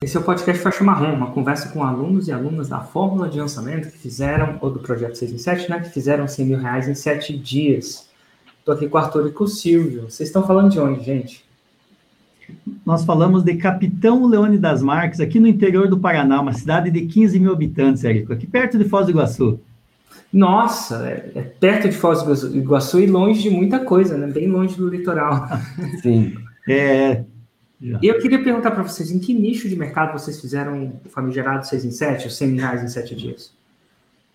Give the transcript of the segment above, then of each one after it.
Esse é o podcast Faixa Marrom, uma conversa com alunos e alunas da fórmula de lançamento que fizeram, ou do projeto 6 em 7, né, que fizeram 100 mil reais em 7 dias. Estou aqui com o Arthur e com o Silvio. Vocês estão falando de onde, gente? Nós falamos de Capitão Leone das Marques, aqui no interior do Paraná, uma cidade de 15 mil habitantes, Érico, aqui perto de Foz do Iguaçu. Nossa, é, é perto de Foz do Iguaçu e longe de muita coisa, né? Bem longe do litoral. Sim. É, já. E eu queria perguntar para vocês, em que nicho de mercado vocês fizeram o famigerado 6 em 7, os 100 reais em 7 dias?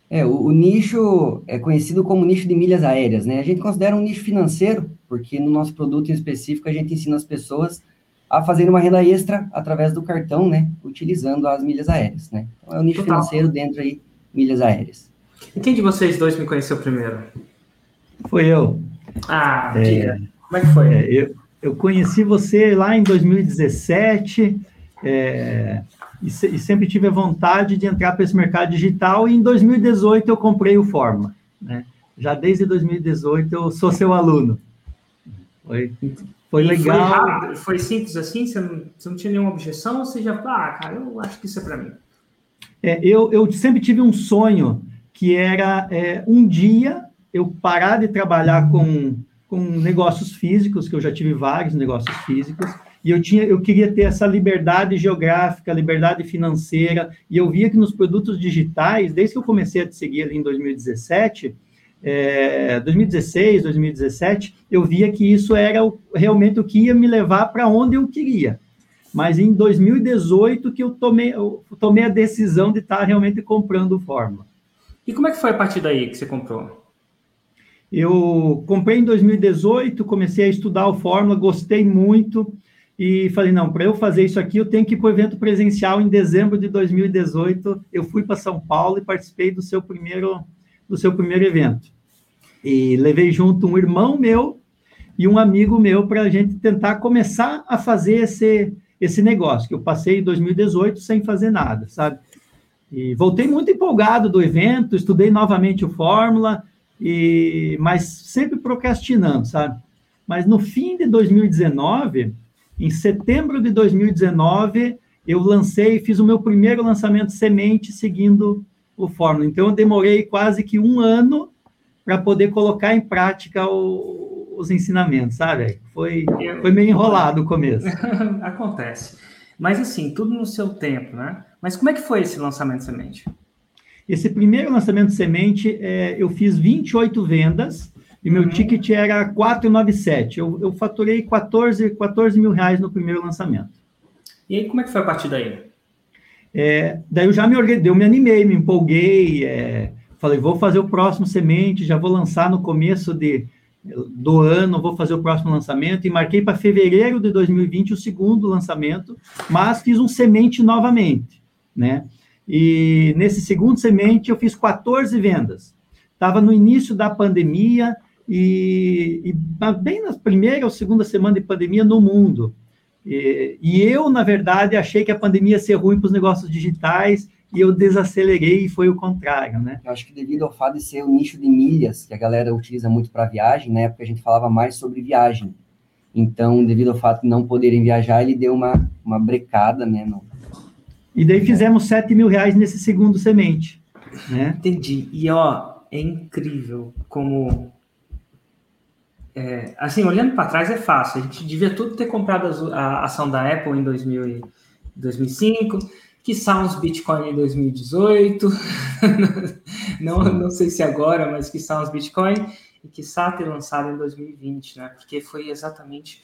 É, o, o, nicho é conhecido como nicho de milhas aéreas, né? A gente considera um nicho financeiro, porque no nosso produto em específico a gente ensina as pessoas a fazer uma renda extra através do cartão, né? Utilizando as milhas aéreas, né? Então é um nicho Total. financeiro dentro aí, milhas aéreas. E quem de vocês dois me conheceu primeiro? Foi eu. Ah, é, como é que foi? É, eu, eu conheci você lá em 2017 é, e, se, e, sempre tive a vontade de entrar para esse mercado digital. E em 2018 eu comprei o Forma. Né? Já desde 2018 eu sou seu aluno. Foi, foi legal. Foi, rápido, foi simples assim? Você não, você não tinha nenhuma objeção? Ou você já, ah, cara, eu acho que isso é para mim? É, eu, eu sempre tive um sonho que era é, um dia eu parar de trabalhar com com negócios físicos, que eu já tive vários negócios físicos, e eu tinha, eu queria ter essa liberdade geográfica, liberdade financeira, e eu via que nos produtos digitais, desde que eu comecei a te seguir ali em 2017, é, 2016, 2017, eu via que isso era o, realmente o que ia me levar para onde eu queria. Mas em 2018 que eu tomei, eu tomei a decisão de estar realmente comprando o Fórmula. E como é que foi a partir daí que você comprou? Eu comprei em 2018, comecei a estudar o Fórmula, gostei muito e falei, não, para eu fazer isso aqui, eu tenho que ir para o evento presencial em dezembro de 2018. Eu fui para São Paulo e participei do seu primeiro do seu primeiro evento. E levei junto um irmão meu e um amigo meu para a gente tentar começar a fazer esse, esse negócio, que eu passei em 2018 sem fazer nada, sabe? E voltei muito empolgado do evento, estudei novamente o Fórmula, e, mas sempre procrastinando, sabe? Mas no fim de 2019, em setembro de 2019, eu lancei, fiz o meu primeiro lançamento semente seguindo o Fórmula. Então, eu demorei quase que um ano para poder colocar em prática o, os ensinamentos, sabe? Foi, foi meio enrolado o começo. Acontece. Mas, assim, tudo no seu tempo, né? Mas como é que foi esse lançamento semente? Esse primeiro lançamento de semente, é, eu fiz 28 vendas e meu uhum. ticket era 497. Eu, eu faturei 14, 14 mil reais no primeiro lançamento. E aí, como é que foi a partir daí? É, daí eu já me organizei, eu me animei, me empolguei, é, falei, vou fazer o próximo semente, já vou lançar no começo de, do ano, vou fazer o próximo lançamento, e marquei para fevereiro de 2020 o segundo lançamento, mas fiz um semente novamente, né? E nesse segundo semente eu fiz 14 vendas. Estava no início da pandemia e, e, bem na primeira ou segunda semana de pandemia no mundo. E, e eu, na verdade, achei que a pandemia ia ser ruim para os negócios digitais e eu desacelerei e foi o contrário, né? Eu acho que devido ao fato de ser o nicho de milhas, que a galera utiliza muito para viagem, na época a gente falava mais sobre viagem. Então, devido ao fato de não poderem viajar, ele deu uma, uma brecada né, no, e daí fizemos 7 mil reais nesse segundo semente. Né? Entendi. E ó, é incrível como. É, assim, olhando para trás é fácil. A gente devia tudo ter comprado a ação da Apple em 2000 2005, que são os Bitcoin em 2018. não, não sei se agora, mas que os Bitcoin e que ter lançado em 2020, né? Porque foi exatamente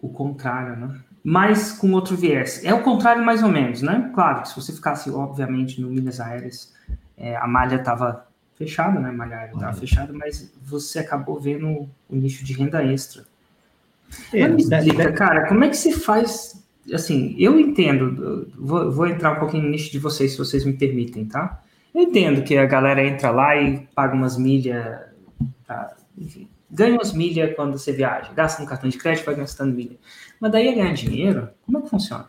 o contrário, né? Mas com outro viés. É o contrário, mais ou menos, né? Claro que se você ficasse, obviamente, no Minas Aéreas, é, a malha estava fechada, né? A malha aérea estava uhum. fechada, mas você acabou vendo o nicho de renda extra. É, me explica, cara, como é que se faz? Assim, eu entendo, vou, vou entrar um pouquinho no nicho de vocês, se vocês me permitem, tá? Eu entendo que a galera entra lá e paga umas milhas, tá? enfim, ganha umas milhas quando você viaja, gasta no cartão de crédito, vai gastando milha. Mas daí é ganhar dinheiro? Como é que funciona?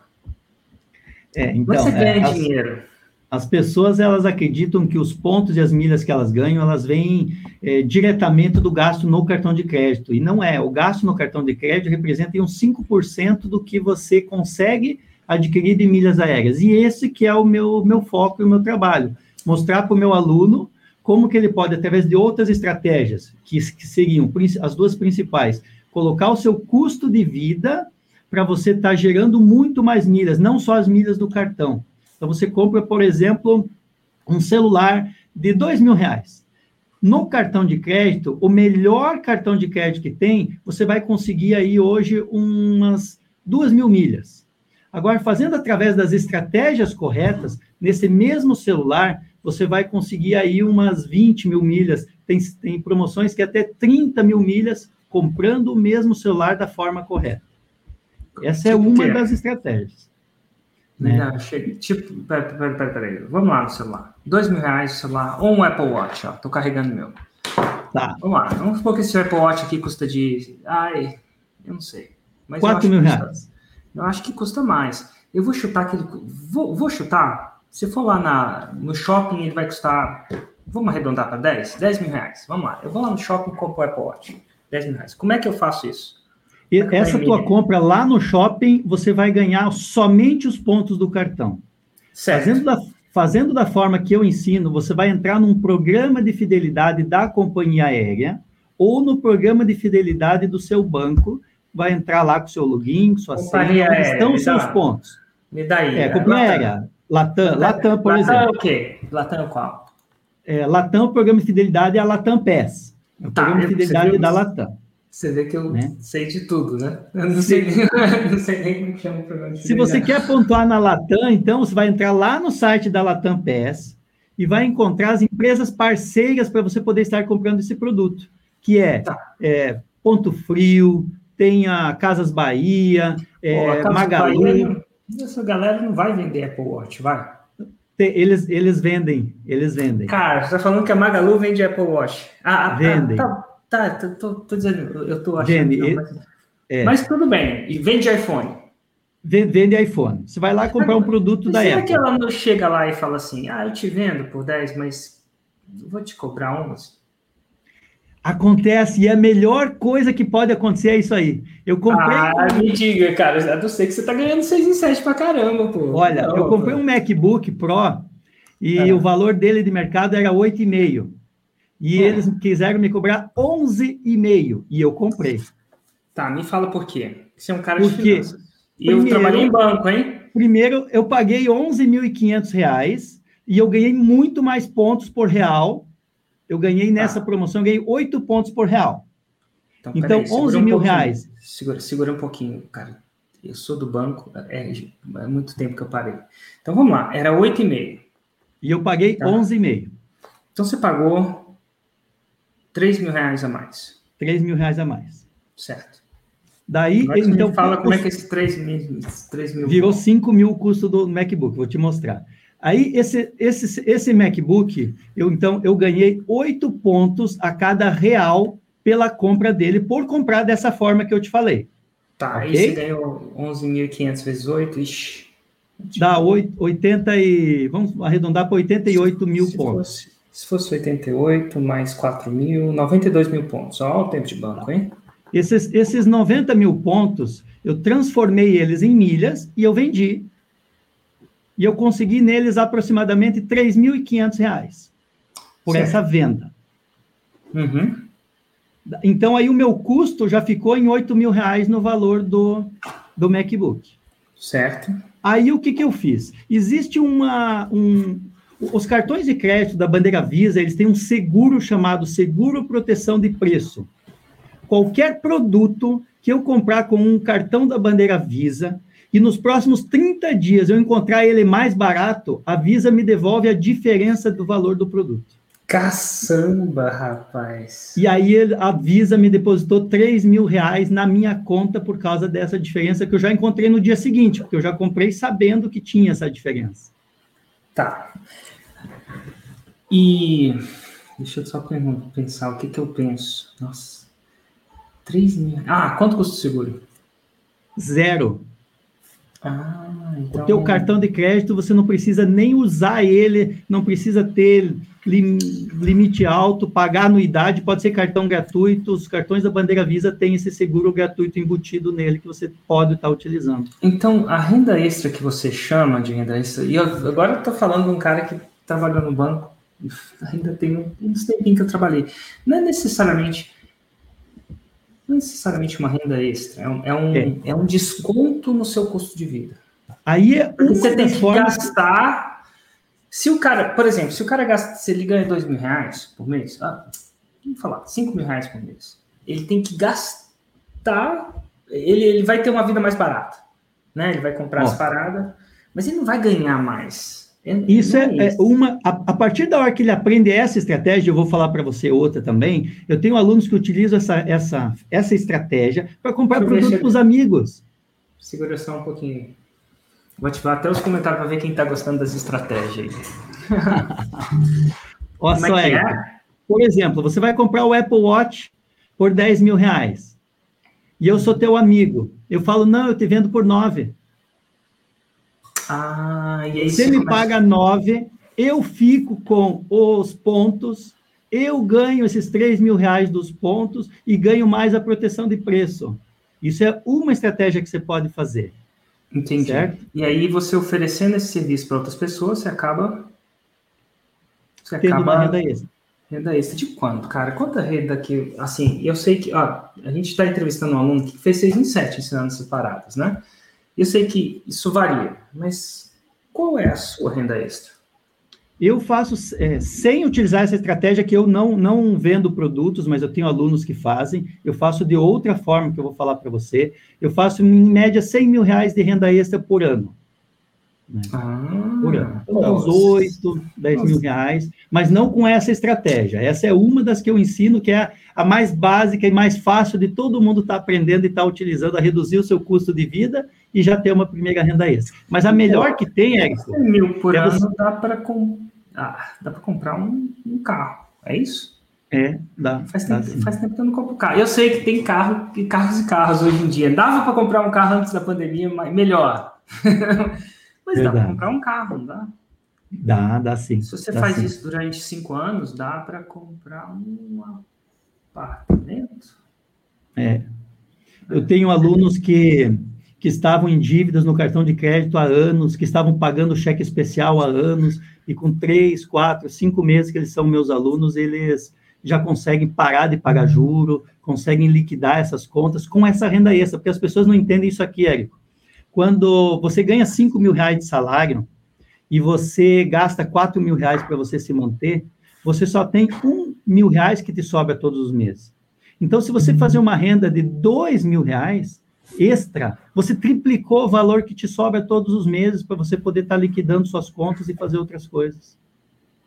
É, então, Como é você ganha é, dinheiro? As pessoas elas acreditam que os pontos e as milhas que elas ganham, elas vêm é, diretamente do gasto no cartão de crédito. E não é. O gasto no cartão de crédito representa uns 5% do que você consegue adquirir de milhas aéreas. E esse que é o meu, meu foco e o meu trabalho. Mostrar para o meu aluno como que ele pode, através de outras estratégias, que, que seriam as duas principais, colocar o seu custo de vida para você estar tá gerando muito mais milhas, não só as milhas do cartão. Então, você compra, por exemplo, um celular de dois mil reais. No cartão de crédito, o melhor cartão de crédito que tem, você vai conseguir aí hoje umas duas mil milhas. Agora, fazendo através das estratégias corretas, nesse mesmo celular, você vai conseguir aí umas 20 mil milhas. Tem, tem promoções que até 30 mil milhas comprando o mesmo celular da forma correta. Essa é uma das estratégias. Né? Não, chega, tipo, peraí, peraí, peraí, peraí, vamos lá no celular. Dois mil reais o celular, ou um Apple Watch, ó, tô carregando meu. Tá. Vamos lá, vamos supor que esse Apple Watch aqui custa de, ai, eu não sei. Mas Quatro mil custa, reais. Eu acho que custa mais. Eu vou chutar aquele, vou, vou chutar, se for lá na, no shopping, ele vai custar, vamos arredondar para 10? 10 mil reais, vamos lá. Eu vou lá no shopping e compro o Apple Watch, 10 mil reais. Como é que eu faço isso? E essa tua compra lá no shopping, você vai ganhar somente os pontos do cartão. Certo. Fazendo da, fazendo da forma que eu ensino, você vai entrar num programa de fidelidade da companhia aérea ou no programa de fidelidade do seu banco, vai entrar lá com seu login, sua companhia senha, onde estão os seus pontos. Me dá aí. É, companhia aérea. Latam, Latam, por Latam exemplo. é o quê? Latam é qual? É, Latam, o programa de fidelidade é a Latam PES. É o tá, programa de fidelidade da Latam. Você vê que eu né? sei de tudo, né? Eu não sei, nem, não sei nem como chama o programa. Se você quer pontuar na Latam, então você vai entrar lá no site da Latam PES e vai encontrar as empresas parceiras para você poder estar comprando esse produto, que é, tá. é Ponto Frio, tem a Casas Bahia, é, Pô, Magalu. Bahia, essa galera não vai vender Apple Watch, vai? Eles, eles vendem, eles vendem. Cara, você está falando que a Magalu vende Apple Watch. Ah, ah vendem. Tá, Tá, tô, tô dizendo, eu tô achando. Vende, não, mas, é. mas, tudo bem. E vende iPhone. Vende iPhone. Você vai lá comprar um produto da será Apple. Será que ela não chega lá e fala assim: ah, eu te vendo por 10, mas vou te cobrar 11? Acontece, e a melhor coisa que pode acontecer é isso aí. Eu comprei. Ah, me diga, cara. Eu não sei que você tá ganhando 6 em 7 pra caramba, pô. Olha, não, eu comprei pô. um MacBook Pro e ah. o valor dele de mercado era 8,5. E é. eles quiseram me cobrar 11,5 e eu comprei. Tá, me fala por quê. Você é um cara Porque, de finanças. E eu trabalhei em banco, hein? Primeiro, eu paguei 11.500 reais e eu ganhei muito mais pontos por real. Eu ganhei nessa tá. promoção, ganhei 8 pontos por real. Então, então aí, 11 mil um reais. Segura, segura um pouquinho, cara. Eu sou do banco, é, é muito tempo que eu parei. Então vamos lá, era 8,5. E eu paguei tá. 11,5. Então você pagou 3 mil reais a mais. 3 mil reais a mais. Certo. Daí, então. fala como é que esse 3 mil. 3 mil virou 5 mil o custo do MacBook, vou te mostrar. Aí, esse, esse, esse MacBook, eu então eu ganhei 8 pontos a cada real pela compra dele, por comprar dessa forma que eu te falei. Tá, okay? aí você ganhou 11.500 vezes 8, ixi. Dá 8, 80 e. Vamos arredondar para 88 mil se pontos. Fosse, se fosse 88 mais 4 mil, 92 mil pontos. Olha o tempo de banco, hein? Esses, esses 90 mil pontos, eu transformei eles em milhas e eu vendi. E eu consegui neles aproximadamente 3.500 reais por certo. essa venda. Uhum. Então, aí o meu custo já ficou em 8 mil reais no valor do, do MacBook. Certo. Aí, o que, que eu fiz? Existe uma, um, os cartões de crédito da bandeira Visa, eles têm um seguro chamado seguro proteção de preço. Qualquer produto que eu comprar com um cartão da bandeira Visa e nos próximos 30 dias eu encontrar ele mais barato, a Visa me devolve a diferença do valor do produto. Caçamba, rapaz. E aí a Visa me depositou 3 mil reais na minha conta por causa dessa diferença que eu já encontrei no dia seguinte, porque eu já comprei sabendo que tinha essa diferença. Tá. E deixa eu só pensar o que, que eu penso. Nossa. 3 mil. Ah, quanto custa o seguro? Zero. Ah, então... O teu cartão de crédito, você não precisa nem usar ele, não precisa ter lim, limite alto, pagar anuidade, pode ser cartão gratuito, os cartões da Bandeira Visa têm esse seguro gratuito embutido nele que você pode estar utilizando. Então, a renda extra que você chama de renda extra, e eu, agora eu estou falando de um cara que trabalhou no banco, ainda tem uns tempinhos que eu trabalhei, não é necessariamente não é necessariamente uma renda extra, é um, é um, é. é um desconto no seu custo de vida. Aí é você tem que formas... gastar. Se o cara, por exemplo, se o cara gasta, se ele ganha dois mil reais por mês, ah, vamos falar, cinco mil reais por mês, ele tem que gastar, ele, ele vai ter uma vida mais barata, né? Ele vai comprar as paradas, mas ele não vai ganhar mais. Isso é, é, uma. A, a, partir da hora que ele aprende essa estratégia, eu vou falar para você outra também. Eu tenho alunos que utilizam essa, essa, essa estratégia para comprar produto para os amigos. Segura só um pouquinho. Vou ativar até os comentários para ver quem está gostando das estratégias. Olha só, é, é? Por exemplo, você vai comprar o Apple Watch por 10 mil reais. E eu sou teu amigo. Eu falo, não, eu te vendo por 9. Ah, e você me começa... paga nove, eu fico com os pontos, eu ganho esses 3 mil reais dos pontos e ganho mais a proteção de preço. Isso é uma estratégia que você pode fazer. Entendi. Certo? E aí, você oferecendo esse serviço para outras pessoas, você acaba. Você Tendo acaba... uma renda extra. Renda extra de quanto, cara? Quanta renda que. Assim, eu sei que. Ó, a gente está entrevistando um aluno que fez 6 em 7 ensinando separadas, né? Eu sei que isso varia, mas qual é a sua renda extra? Eu faço, é, sem utilizar essa estratégia, que eu não, não vendo produtos, mas eu tenho alunos que fazem, eu faço de outra forma que eu vou falar para você. Eu faço, em média, 100 mil reais de renda extra por ano. Né? Ah, por ano. Então, uns 8, 10 nossa. mil reais, mas não com essa estratégia. Essa é uma das que eu ensino, que é a mais básica e mais fácil de todo mundo estar tá aprendendo e estar tá utilizando a reduzir o seu custo de vida e já ter uma primeira renda extra. Mas a melhor que tem, é. mil por é ano dá para com... ah, comprar um, um, carro, é isso? É, dá. Faz tempo, dá, faz tempo que eu não compro carro. Eu sei que tem carro, carros e carros hoje em dia. Dava para comprar um carro antes da pandemia, mas melhor. mas Verdade. dá para comprar um carro, não dá? Dá, dá sim. Se você faz sim. isso durante cinco anos, dá para comprar um apartamento. É. Eu tenho alunos que, que estavam em dívidas no cartão de crédito há anos, que estavam pagando cheque especial há anos, e com três, quatro, cinco meses que eles são meus alunos, eles já conseguem parar de pagar juro, conseguem liquidar essas contas com essa renda extra, porque as pessoas não entendem isso aqui, Érico. Quando você ganha 5 mil reais de salário e você gasta 4 mil reais para você se manter, você só tem um mil reais que te sobra todos os meses. Então, se você fazer uma renda de dois mil reais extra, você triplicou o valor que te sobra todos os meses para você poder estar tá liquidando suas contas e fazer outras coisas.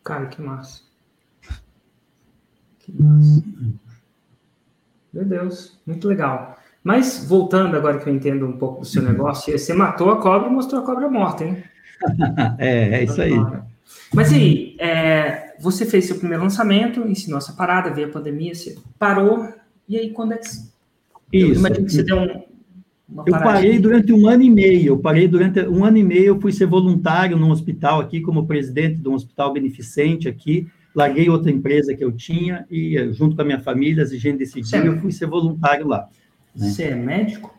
Cara, que massa. Que massa. Meu Deus, muito legal. Mas voltando agora que eu entendo um pouco do seu negócio, você matou a cobra e mostrou a cobra morta, hein? é, é isso aí. Mas aí, é, você fez seu primeiro lançamento, ensinou essa parada, veio a pandemia, você parou, e aí quando é que. Isso. Eu imagino que você deu um, eu parei durante um ano e meio. Eu parei durante um ano e meio. Eu fui ser voluntário num hospital aqui, como presidente de um hospital beneficente aqui. Larguei outra empresa que eu tinha e, junto com a minha família, as gente decidiu, eu fui ser voluntário lá. Né? Você é médico?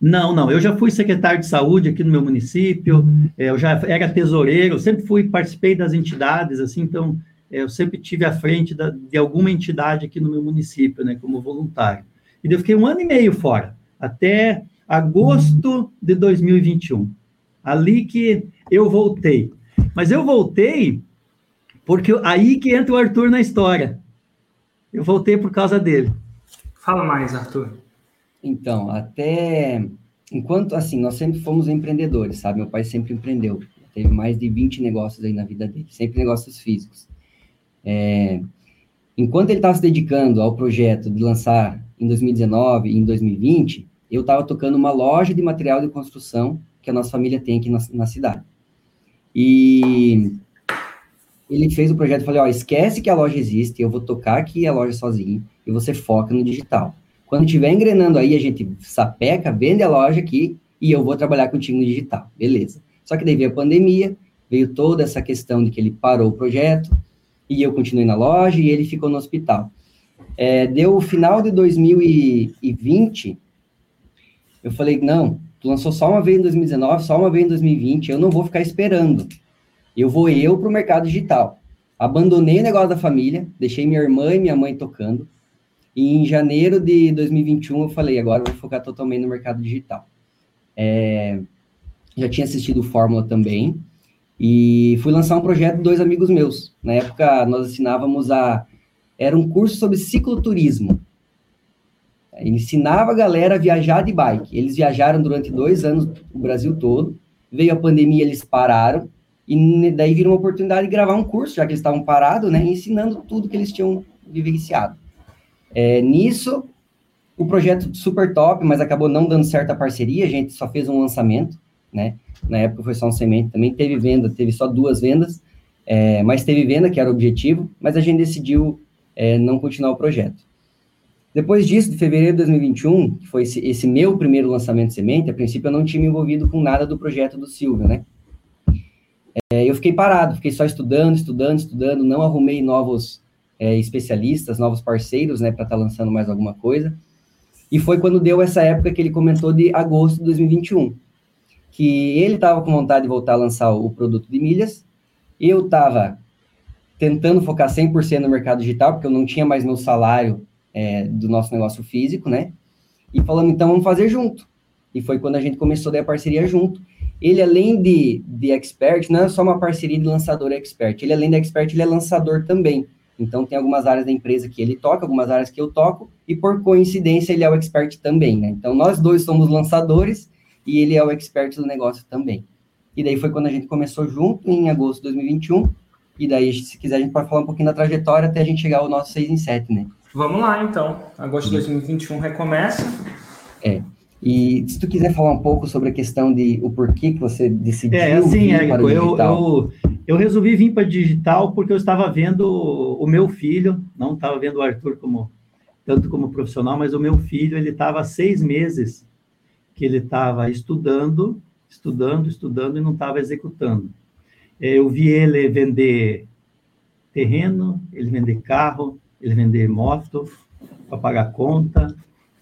Não, não. Eu já fui secretário de saúde aqui no meu município. Uhum. Eu já era tesoureiro. Sempre fui participei das entidades, assim. Então, eu sempre tive à frente da, de alguma entidade aqui no meu município, né, como voluntário. E eu fiquei um ano e meio fora, até agosto de 2021. Ali que eu voltei. Mas eu voltei porque aí que entra o Arthur na história. Eu voltei por causa dele. Fala mais, Arthur. Então, até enquanto assim, nós sempre fomos empreendedores, sabe? Meu pai sempre empreendeu. Teve mais de 20 negócios aí na vida dele, sempre negócios físicos. É, enquanto ele estava se dedicando ao projeto de lançar em 2019 e em 2020, eu estava tocando uma loja de material de construção que a nossa família tem aqui na, na cidade. E ele fez o projeto e falou: ó, esquece que a loja existe, eu vou tocar aqui a loja sozinho e você foca no digital. Quando estiver engrenando aí, a gente sapeca, vende a loja aqui e eu vou trabalhar contigo no digital. Beleza. Só que daí veio a pandemia, veio toda essa questão de que ele parou o projeto, e eu continuei na loja, e ele ficou no hospital. É, deu o final de 2020, eu falei, não, tu lançou só uma vez em 2019, só uma vez em 2020, eu não vou ficar esperando. Eu vou eu para o mercado digital. Abandonei o negócio da família, deixei minha irmã e minha mãe tocando, e em janeiro de 2021 eu falei, agora eu vou focar totalmente no mercado digital. É, já tinha assistido Fórmula também, e fui lançar um projeto de dois amigos meus. Na época, nós assinávamos a... Era um curso sobre cicloturismo. Ensinava a galera a viajar de bike. Eles viajaram durante dois anos o Brasil todo. Veio a pandemia, eles pararam. E daí viram uma oportunidade de gravar um curso, já que eles estavam parados, né? Ensinando tudo que eles tinham vivenciado. É, nisso, o projeto super top, mas acabou não dando certo a parceria, a gente só fez um lançamento, né? Na época foi só um semente, também teve venda, teve só duas vendas, é, mas teve venda, que era o objetivo, mas a gente decidiu é, não continuar o projeto. Depois disso, de fevereiro de 2021, que foi esse, esse, meu primeiro lançamento de semente, a princípio eu não tinha me envolvido com nada do projeto do Silvio, né? É, eu fiquei parado, fiquei só estudando, estudando, estudando, não arrumei novos é, especialistas, novos parceiros, né, para estar tá lançando mais alguma coisa. E foi quando deu essa época que ele comentou de agosto de 2021, que ele estava com vontade de voltar a lançar o produto de milhas, eu estava tentando focar 100% no mercado digital, porque eu não tinha mais meu salário é, do nosso negócio físico, né? E falando, então vamos fazer junto. E foi quando a gente começou a dar a parceria junto. Ele, além de, de expert, não é só uma parceria de lançador expert. Ele, além de expert, ele é lançador também. Então, tem algumas áreas da empresa que ele toca, algumas áreas que eu toco, e por coincidência, ele é o expert também, né? Então, nós dois somos lançadores e ele é o expert do negócio também. E daí foi quando a gente começou junto, em agosto de 2021, e daí, se quiser, a gente pode falar um pouquinho da trajetória até a gente chegar ao nosso 6 em 7, né? Vamos lá, então. Agosto de 2021 recomeça. É. E se tu quiser falar um pouco sobre a questão de o porquê que você decidiu é, assim, vir para o eu, eu, eu resolvi vir para digital porque eu estava vendo o meu filho, não estava vendo o Arthur como tanto como profissional, mas o meu filho ele estava seis meses que ele estava estudando, estudando, estudando e não estava executando. É, eu vi ele vender terreno, ele vender carro, ele vender moto para pagar conta,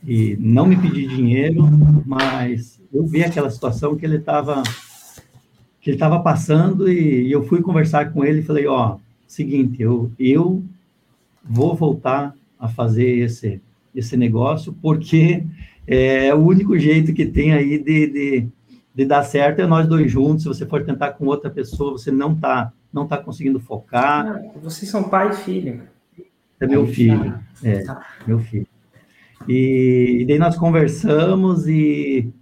e não me pedir dinheiro, mas eu vi aquela situação que ele estava que ele estava passando e, eu fui conversar com ele e falei, ó, oh, seguinte, eu eu vou voltar a fazer esse esse negócio porque é o único jeito que tem aí de, de, de dar certo é nós dois juntos. Se você for tentar com outra pessoa, você não tá não tá conseguindo focar. Ah, vocês são pai e filho. É meu filho, é tá. meu filho. E, e daí nós conversamos e,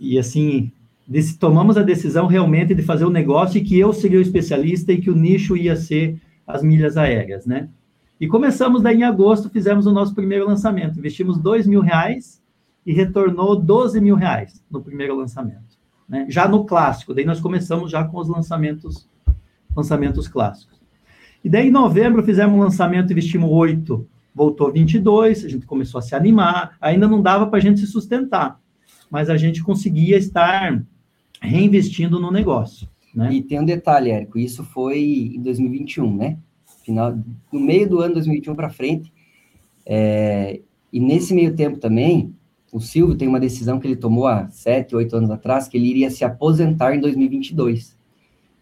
e assim, desse, tomamos a decisão realmente de fazer o negócio e que eu seria o especialista e que o nicho ia ser as milhas aéreas, né? E começamos daí em agosto, fizemos o nosso primeiro lançamento. Investimos dois mil reais e retornou 12 mil reais no primeiro lançamento. Né? Já no clássico, daí nós começamos já com os lançamentos, lançamentos clássicos. E daí em novembro fizemos um lançamento, investimos oito voltou 22, a gente começou a se animar, ainda não dava para a gente se sustentar, mas a gente conseguia estar reinvestindo no negócio. Né? E tem um detalhe, Érico, isso foi em 2021, né? Final, no meio do ano 2021 para frente, é, e nesse meio tempo também, o Silvio tem uma decisão que ele tomou há sete, oito anos atrás, que ele iria se aposentar em 2022.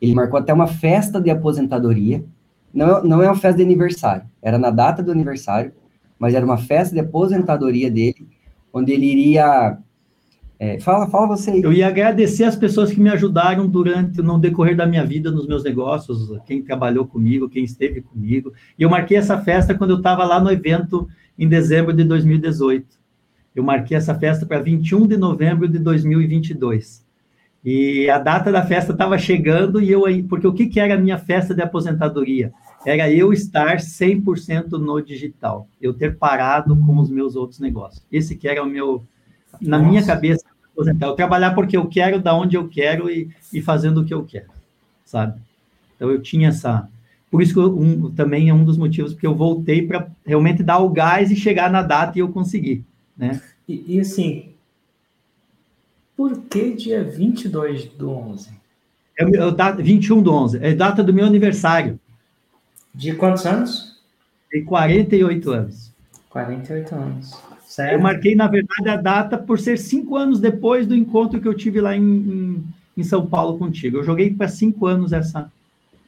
Ele marcou até uma festa de aposentadoria, não, não é uma festa de aniversário, era na data do aniversário, mas era uma festa de aposentadoria dele, onde ele iria. É, fala, fala você aí. Eu ia agradecer as pessoas que me ajudaram durante, no decorrer da minha vida, nos meus negócios, quem trabalhou comigo, quem esteve comigo. E eu marquei essa festa quando eu estava lá no evento em dezembro de 2018. Eu marquei essa festa para 21 de novembro de 2022. E a data da festa estava chegando e eu aí, porque o que, que era a minha festa de aposentadoria? Era eu estar 100% no digital, eu ter parado com os meus outros negócios. Esse que era o meu, na Nossa. minha cabeça. Eu trabalhar porque eu quero, da onde eu quero e, e fazendo o que eu quero, sabe? Então eu tinha essa. Por isso que eu, um, também é um dos motivos porque eu voltei para realmente dar o gás e chegar na data e eu consegui, né? E, e assim, Por que dia 22 do 11? É, é data, 21 do 11. É data do meu aniversário. De quantos anos? De 48 anos. 48 anos. Certo. Eu marquei, na verdade, a data por ser cinco anos depois do encontro que eu tive lá em, em, em São Paulo contigo. Eu joguei para cinco anos essa,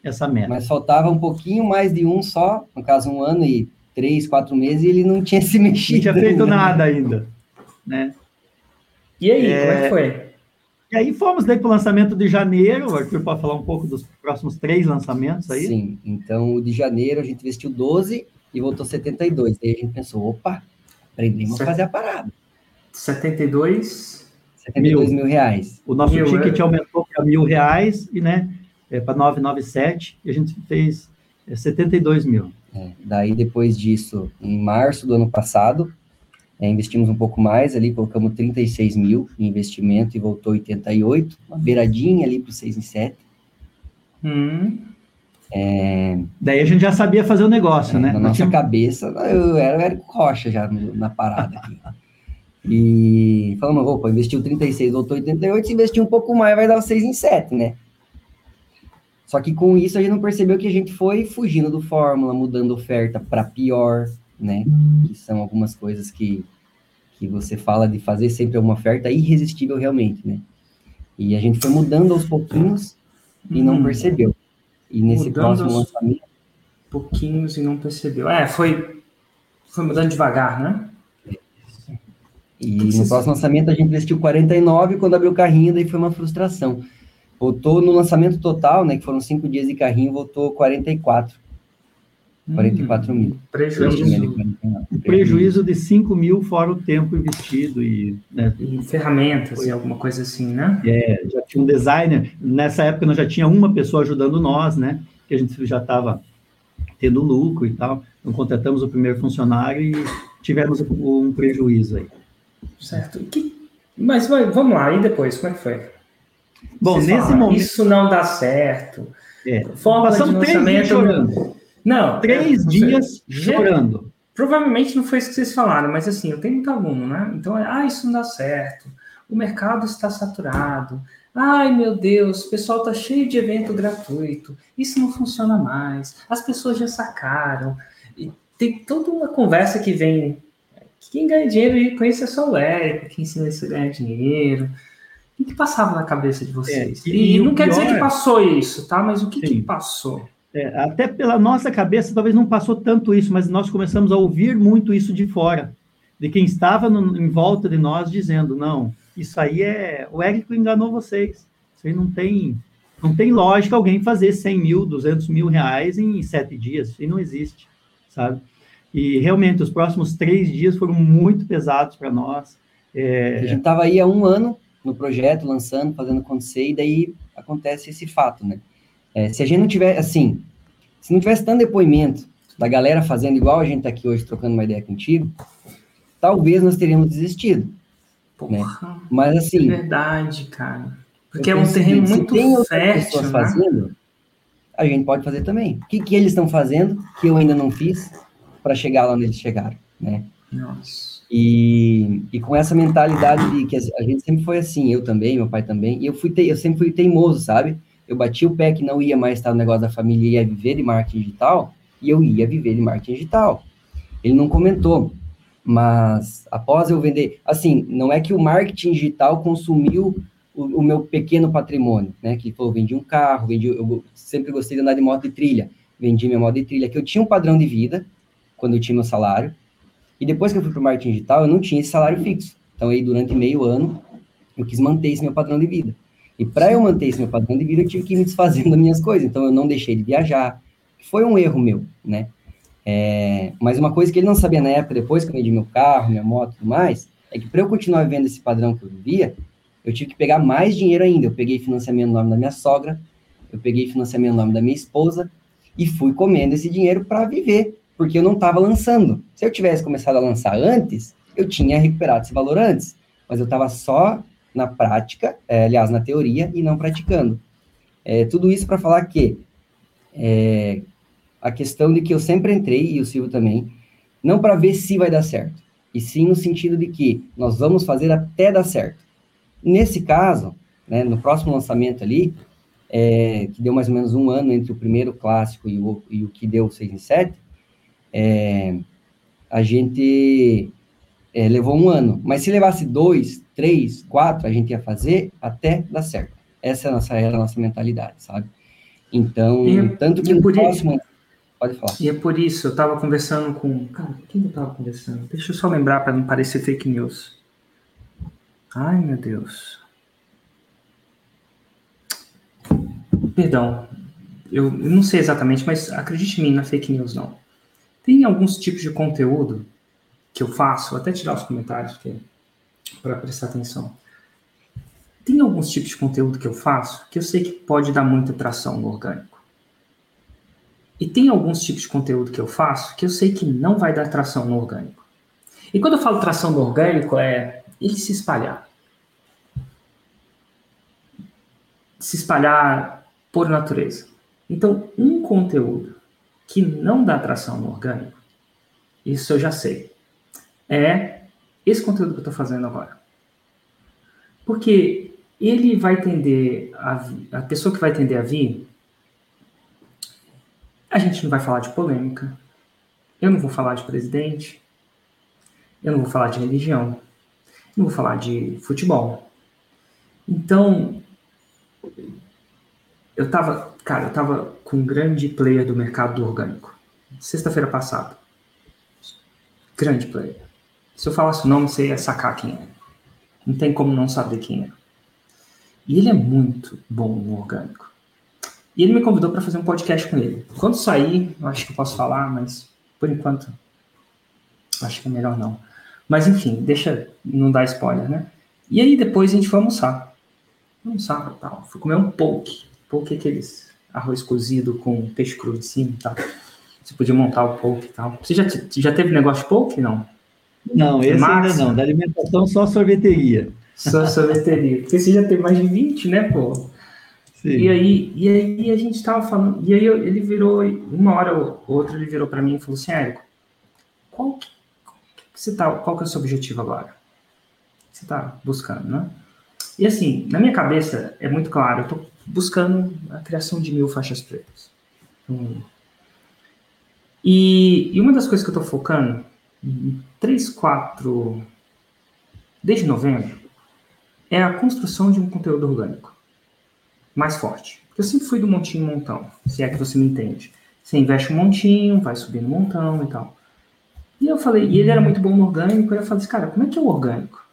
essa meta. Mas faltava um pouquinho mais de um só, no caso, um ano e três, quatro meses, e ele não tinha se mexido. Não tinha feito nada ainda. Né? E aí, é... como é que foi? E aí fomos daí para o lançamento de janeiro, o Arthur pode falar um pouco dos próximos três lançamentos aí? Sim, então o de janeiro a gente investiu 12 e voltou 72. Aí a gente pensou, opa, aprendemos a fazer a parada. 72? 72 mil, mil reais. O nosso mil, ticket é... aumentou para mil reais e, né, é, para 997 e a gente fez é, 72 mil. É, daí, depois disso, em março do ano passado, é, investimos um pouco mais ali, colocamos 36 mil em investimento e voltou 88, uma beiradinha ali para os 6 e 7. Hum. É... Daí a gente já sabia fazer o negócio, é, né? Na nossa tinha... cabeça, eu era o Érico Rocha já na parada aqui. e falamos, opa, investiu 36, voltou 88, se investir um pouco mais vai dar 6 em 7, né? Só que com isso a gente não percebeu que a gente foi fugindo do fórmula, mudando oferta para pior, né? Que são algumas coisas que que você fala de fazer sempre uma oferta irresistível realmente, né? E a gente foi mudando aos pouquinhos e não hum. percebeu. E nesse mudando próximo lançamento... Pouquinhos e não percebeu. É, foi, foi mudando devagar, né? E no próximo lançamento a gente investiu 49, quando abriu o carrinho, daí foi uma frustração. Voltou no lançamento total, né, que foram cinco dias de carrinho, voltou 44. 44 hum, mil. Prejuízo. Prejuízo de 5 mil fora o tempo investido e, né, e ferramentas foi, e alguma coisa assim, né? É, já tinha um designer. Nessa época nós já tinha uma pessoa ajudando nós, né? Que a gente já estava tendo lucro e tal. Então contratamos o primeiro funcionário e tivemos um prejuízo aí. Certo. Que, mas vai, vamos lá, e depois, como é que foi? Bom, Vocês nesse momento. Isso não dá certo. É. Passamos três dias chorando. Não. Três é, dias chorando. Provavelmente não foi isso que vocês falaram, mas assim, eu tenho muito aluno, né? Então, é, ah, isso não dá certo. O mercado está saturado. Ai, meu Deus, o pessoal está cheio de evento gratuito. Isso não funciona mais. As pessoas já sacaram. E tem toda uma conversa que vem. Quem ganha dinheiro com isso é só o Érico, que ensina isso a ganhar dinheiro. O que passava na cabeça de vocês? É, e, e, não quer dizer que passou isso, tá? Mas o que, que passou? É, até pela nossa cabeça, talvez não passou tanto isso, mas nós começamos a ouvir muito isso de fora, de quem estava no, em volta de nós dizendo: não, isso aí é. O Érico enganou vocês. Isso aí não tem, não tem lógica alguém fazer 100 mil, 200 mil reais em sete dias. Isso aí não existe, sabe? E realmente, os próximos três dias foram muito pesados para nós. É... A gente estava aí há um ano no projeto, lançando, fazendo acontecer, e daí acontece esse fato, né? É, se a gente não tiver, assim, se não tivesse tanto depoimento da galera fazendo igual a gente está aqui hoje trocando uma ideia contigo, talvez nós teríamos desistido. Né? Mas assim. É verdade, cara. Porque é um terreno muito tem fértil. Pessoas né? fazendo, a gente pode fazer também. O que, que eles estão fazendo que eu ainda não fiz para chegar lá onde eles chegaram, né? Nossa. E, e com essa mentalidade de que a gente sempre foi assim, eu também, meu pai também, e eu fui te, eu sempre fui teimoso, sabe? Eu bati o pé que não ia mais estar no negócio da família e ia viver de marketing digital, e eu ia viver de marketing digital. Ele não comentou, mas após eu vender, assim, não é que o marketing digital consumiu o, o meu pequeno patrimônio, né? Que falou, vendi um carro, vendi, eu sempre gostei de andar de moto de trilha, vendi minha moto de trilha, que eu tinha um padrão de vida quando eu tinha meu salário, e depois que eu fui para o marketing digital, eu não tinha esse salário fixo. Então, aí, durante meio ano, eu quis manter esse meu padrão de vida. E para eu manter esse meu padrão de vida, eu tive que ir me desfazendo das minhas coisas. Então, eu não deixei de viajar. Foi um erro meu, né? É, mas uma coisa que ele não sabia na época, depois que eu vendi meu carro, minha moto e tudo mais, é que para eu continuar vivendo esse padrão que eu vivia, eu tive que pegar mais dinheiro ainda. Eu peguei financiamento no nome da minha sogra, eu peguei financiamento no nome da minha esposa e fui comendo esse dinheiro para viver, porque eu não estava lançando. Se eu tivesse começado a lançar antes, eu tinha recuperado esse valor antes, mas eu estava só na prática, é, aliás, na teoria, e não praticando. É, tudo isso para falar que é, a questão de que eu sempre entrei, e o Silvio também, não para ver se vai dar certo, e sim no sentido de que nós vamos fazer até dar certo. nesse caso, né, no próximo lançamento ali, é, que deu mais ou menos um ano entre o primeiro clássico e o, e o que deu 6 em 7, é, a gente é, levou um ano. Mas se levasse dois, três, quatro, a gente ia fazer até dar certo. Essa é a nossa, era a nossa mentalidade, sabe? Então, e, é tanto que no próximo... Isso, pode falar. E é por isso, eu estava conversando com... Cara, quem eu estava conversando? Deixa eu só lembrar para não parecer fake news. Ai, meu Deus. Perdão, eu não sei exatamente, mas acredite em mim, é fake news, não. Tem alguns tipos de conteúdo que eu faço, vou até tirar os comentários para prestar atenção. Tem alguns tipos de conteúdo que eu faço que eu sei que pode dar muita tração no orgânico. E tem alguns tipos de conteúdo que eu faço que eu sei que não vai dar tração no orgânico. E quando eu falo tração no orgânico, é ele se espalhar. Se espalhar por natureza. Então, um conteúdo que não dá tração no orgânico, isso eu já sei é esse conteúdo que eu estou fazendo agora. Porque ele vai tender a, a pessoa que vai tender a vir, a gente não vai falar de polêmica, eu não vou falar de presidente, eu não vou falar de religião, não vou falar de futebol. Então, eu tava, cara, eu tava com um grande player do mercado do orgânico, sexta-feira passada. Grande player. Se eu falasse o nome, você ia sacar quem é. Não tem como não saber quem é. E ele é muito bom no orgânico. E ele me convidou para fazer um podcast com ele. Quando sair, eu acho que eu posso falar, mas por enquanto, acho que é melhor não. Mas enfim, deixa não dar spoiler, né? E aí depois a gente foi almoçar. Almoçar tal. Fui comer um poke. Poke é aqueles arroz cozido com peixe cru em cima e tal. Você podia montar o poke e tal. Você já, já teve negócio de poke? Não. Não, esse ainda não. Da alimentação, só sorveteria. Só sorveteria. Porque você já tem mais de 20, né, pô? Sim. E aí, e aí a gente tava falando, e aí ele virou, uma hora ou outra, ele virou para mim e falou assim, Érico, qual que, você tá, qual que é o seu objetivo agora? Você tá buscando, né? E assim, na minha cabeça é muito claro, eu tô buscando a criação de mil faixas pretas. Hum. E, e uma das coisas que eu tô focando três, quatro, desde novembro, é a construção de um conteúdo orgânico mais forte. Eu sempre fui do montinho montão, se é que você me entende. Você investe um montinho, vai subindo um montão e tal. E eu falei, e ele era muito bom no orgânico, e eu falei assim, cara, como é que é o orgânico?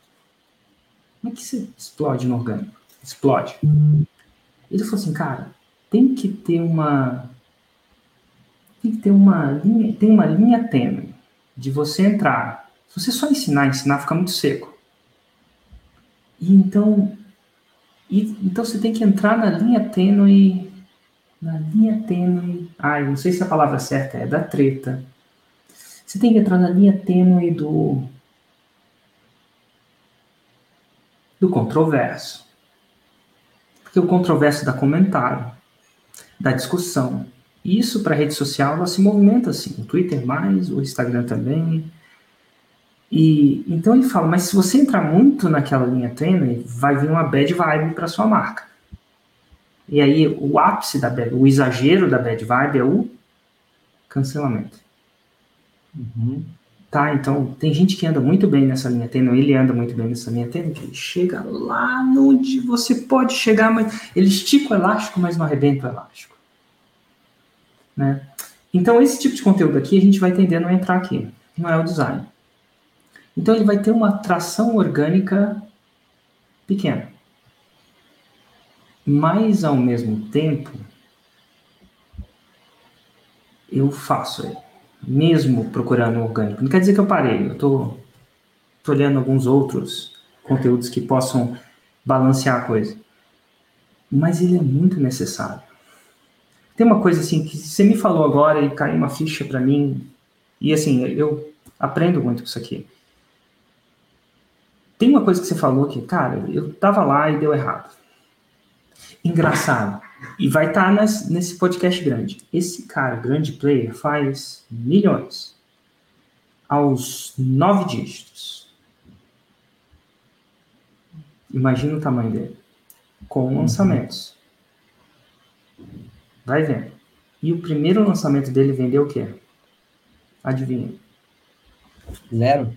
Como é que você explode no orgânico? Explode. Ele falou assim, cara, tem que ter uma. Tem que ter uma linha, tem uma linha tênue de você entrar. Se você só ensinar, ensinar fica muito seco. E então, e, então você tem que entrar na linha tênue, na linha tênue, ai, não sei se a palavra certa é da treta. Você tem que entrar na linha tênue do do controverso. Porque o controverso dá comentário, dá discussão, isso para rede social, ela se movimenta assim, o Twitter mais, o Instagram também. E então ele fala, mas se você entrar muito naquela linha tênue, vai vir uma bad vibe para sua marca. E aí o ápice da bad, o exagero da bad vibe é o cancelamento. Uhum. Tá, então tem gente que anda muito bem nessa linha tênue, ele anda muito bem nessa linha tênue, que ele chega lá onde você pode chegar, mas ele estica o elástico, mas não arrebenta o elástico. Né? Então, esse tipo de conteúdo aqui, a gente vai tender a não entrar aqui, não é o design. Então, ele vai ter uma tração orgânica pequena. Mas, ao mesmo tempo, eu faço ele, mesmo procurando orgânico. Não quer dizer que eu parei, eu estou olhando alguns outros conteúdos que possam balancear a coisa. Mas ele é muito necessário. Tem uma coisa assim que você me falou agora e caiu uma ficha para mim, e assim, eu aprendo muito com isso aqui. Tem uma coisa que você falou que, cara, eu tava lá e deu errado. Engraçado. E vai estar tá nesse podcast grande. Esse cara, grande player, faz milhões aos nove dígitos. Imagina o tamanho dele. Com lançamentos. Vai vendo. E o primeiro lançamento dele vendeu o quê? Adivinha? Zero.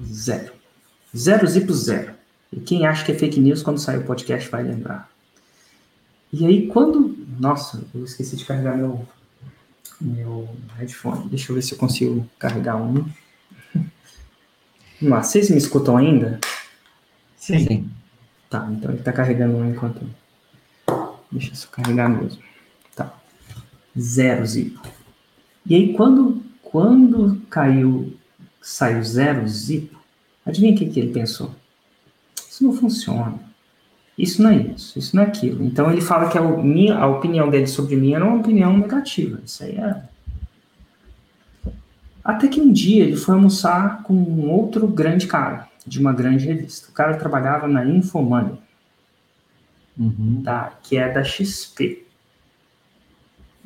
Zero. Zero zipo zero. E quem acha que é fake news quando sai o podcast vai lembrar. E aí quando. Nossa, eu esqueci de carregar meu, meu headphone. Deixa eu ver se eu consigo carregar um. Vamos lá, vocês me escutam ainda? Sim. Sim. Tá, então ele tá carregando um enquanto. Deixa eu só carregar mesmo. Zero zipo. E aí quando, quando caiu, saiu zero zipo, adivinha o que, que ele pensou? Isso não funciona. Isso não é isso, isso não é aquilo. Então ele fala que a, minha, a opinião dele sobre mim era uma opinião negativa. Isso aí é. Até que um dia ele foi almoçar com um outro grande cara de uma grande revista. O cara trabalhava na Infomoney, uhum. tá? que é da XP.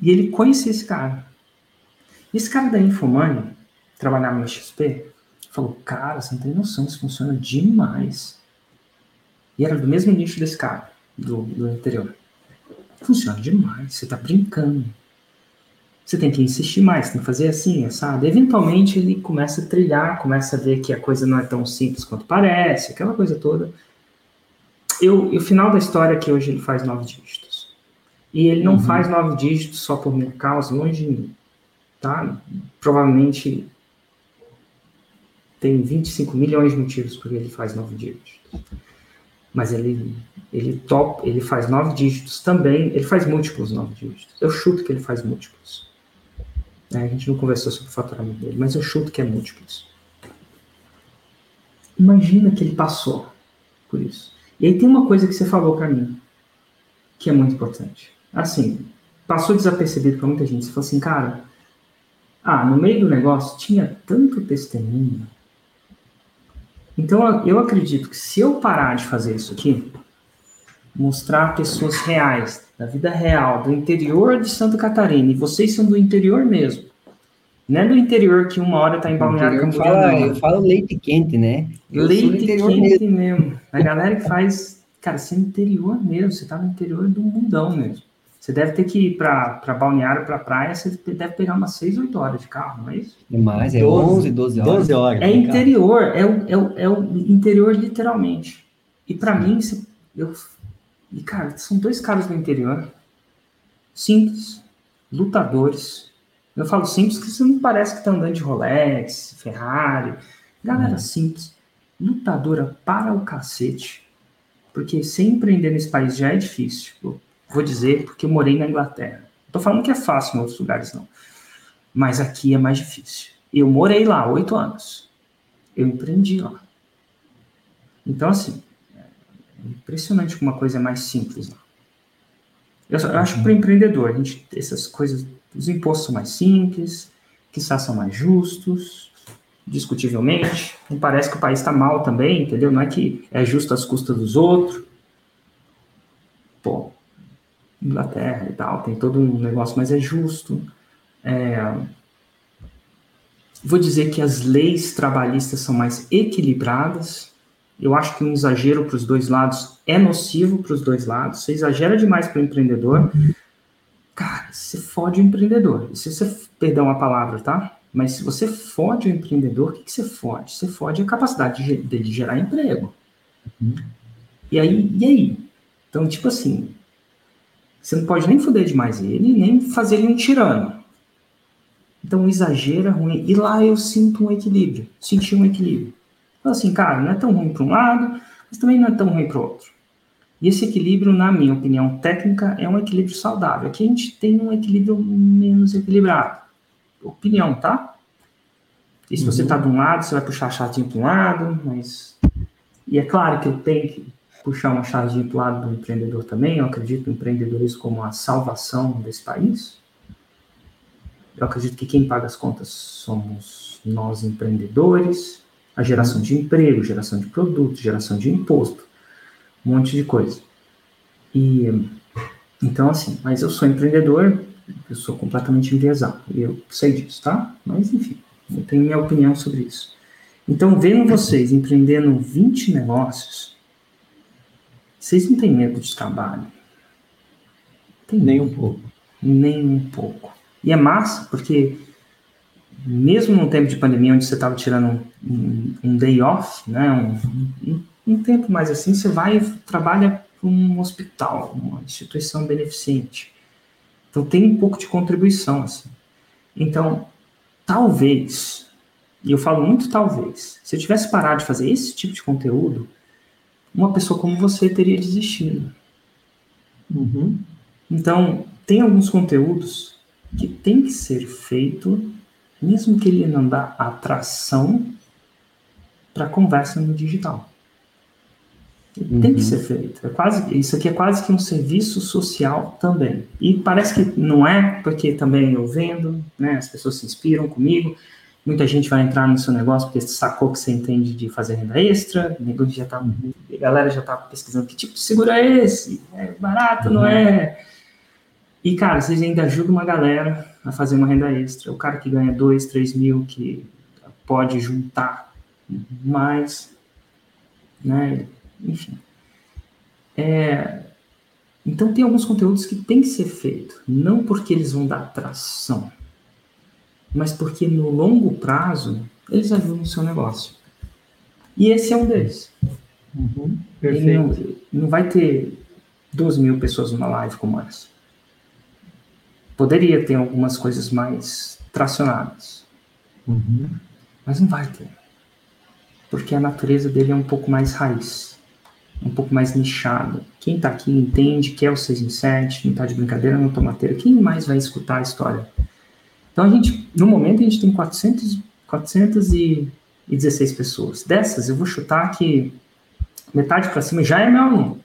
E ele conhecia esse cara. Esse cara da Infomoney, trabalhava na XP, falou: Cara, você não tem noção, isso funciona demais. E era do mesmo nicho desse cara, do, do. Funciona demais, você tá brincando. Você tem que insistir mais, tem que fazer assim, sabe? Eventualmente ele começa a trilhar, começa a ver que a coisa não é tão simples quanto parece, aquela coisa toda. Eu, e o final da história é que hoje ele faz nove dígitos. E ele não uhum. faz nove dígitos só por minha causa, longe de mim. Tá? Provavelmente tem 25 milhões de motivos por que ele faz nove dígitos mas ele ele top, ele faz nove dígitos também, ele faz múltiplos nove dígitos. Eu chuto que ele faz múltiplos. É, a gente não conversou sobre o faturamento dele, mas eu chuto que é múltiplos. Imagina que ele passou por isso. E aí tem uma coisa que você falou para mim, que é muito importante. Assim, passou desapercebido para muita gente. Você falou assim, cara, ah, no meio do negócio tinha tanto testemunho, então, eu acredito que se eu parar de fazer isso aqui, mostrar pessoas reais, da vida real, do interior de Santa Catarina, e vocês são do interior mesmo, não é do interior que uma hora tá em Balneário Camboriú. Fala, eu falo leite quente, né? Eu leite quente mesmo. mesmo. A galera que faz, cara, você é interior mesmo, você tá no interior do mundão mesmo. Você deve ter que ir para balneário, para praia, você deve pegar umas 6, 8 horas de carro, não é isso? É mais, é 12, 11, 12 horas. 12 horas é interior, é o, é, o, é o interior literalmente. E para mim, eu, e cara, são dois caras do interior, simples, lutadores. Eu falo simples porque você não parece que tá andando de Rolex, Ferrari. Galera hum. simples, lutadora para o cacete. Porque sem empreender nesse país já é difícil. Vou dizer porque eu morei na Inglaterra. Estou falando que é fácil em outros lugares, não. Mas aqui é mais difícil. Eu morei lá oito anos. Eu empreendi lá. Então, assim, é impressionante como uma coisa é mais simples lá. Eu, eu acho que para o empreendedor, a gente, essas coisas, os impostos são mais simples, que são mais justos, discutivelmente. Não parece que o país está mal também, entendeu? Não é que é justo às custas dos outros. Pô, Inglaterra e tal, tem todo um negócio, mas é justo. É, vou dizer que as leis trabalhistas são mais equilibradas. Eu acho que um exagero para os dois lados é nocivo para os dois lados. Você exagera demais para o empreendedor, cara, você fode o empreendedor. Se você, perdão a palavra, tá? Mas se você fode o empreendedor, o que, que você fode? Você fode a capacidade de, de gerar emprego. Uhum. E aí, e aí? Então, tipo assim, você não pode nem foder demais ele, nem fazer ele um tirano. Então, o exagero é ruim. E lá eu sinto um equilíbrio. Senti um equilíbrio. Então, assim, cara, não é tão ruim para um lado, mas também não é tão ruim para o outro. E esse equilíbrio, na minha opinião técnica, é um equilíbrio saudável. Aqui a gente tem um equilíbrio menos equilibrado. Opinião, tá? E se uhum. você tá de um lado, você vai puxar a chatinha para um lado, mas. E é claro que eu tenho que puxar uma chave de lado do empreendedor também. Eu acredito no empreendedorismo como a salvação desse país. Eu acredito que quem paga as contas somos nós empreendedores, a geração de emprego, geração de produto, geração de imposto, um monte de coisa. E então assim, mas eu sou empreendedor, eu sou completamente enviesado, eu sei disso, tá? Mas enfim, eu tenho minha opinião sobre isso. Então, vendo vocês empreendendo 20 negócios, Vocês não têm medo de trabalho? Tem nem um pouco. Nem um pouco. E é massa, porque mesmo no tempo de pandemia, onde você estava tirando um, um, day off, né, um, um, um, tempo mais assim, você vai e trabalha para um hospital, uma instituição beneficente. Então tem um pouco de contribuição, assim. Então, talvez, e eu falo muito talvez, se eu tivesse parado de fazer esse tipo de conteúdo, uma pessoa como você teria desistido. Uhum. Então, tem alguns conteúdos que tem que ser feito, mesmo que ele não dá atração para conversa no digital. Uhum. Tem que uhum. ser feito. É quase, isso aqui é quase que um serviço social também. E parece que não é, porque também eu vendo, né, as pessoas se inspiram comigo. Muita gente vai entrar no seu negócio porque sacou que você entende de fazer renda extra. Já tá, a galera já está pesquisando que tipo de seguro é esse? É barato, uhum. não é? E, cara, vocês ainda ajudam uma galera a fazer uma renda extra. O cara que ganha 2, 3 mil, que pode juntar mais, né? Enfim. É, então, tem alguns conteúdos que tem que ser feito, não porque eles vão dar tração, mas porque no longo prazo eles ajudam o seu negócio. E esse é um deles. Uhum, perfeito. Não, não, vai ter 12 mil pessoas numa live como essa. Poderia ter algumas coisas mais tracionadas. Uhum. Mas não vai ter. Porque a natureza dele é um pouco mais raiz. Um pouco mais nichada. Quem está aqui entende, quer o 6 em 7, não está de brincadeira, não tomateira. Quem mais vai escutar a história? Então, a gente, no momento, a gente tem 400, 416 pessoas. Dessas, eu vou chutar que metade para cima já é meu aluno.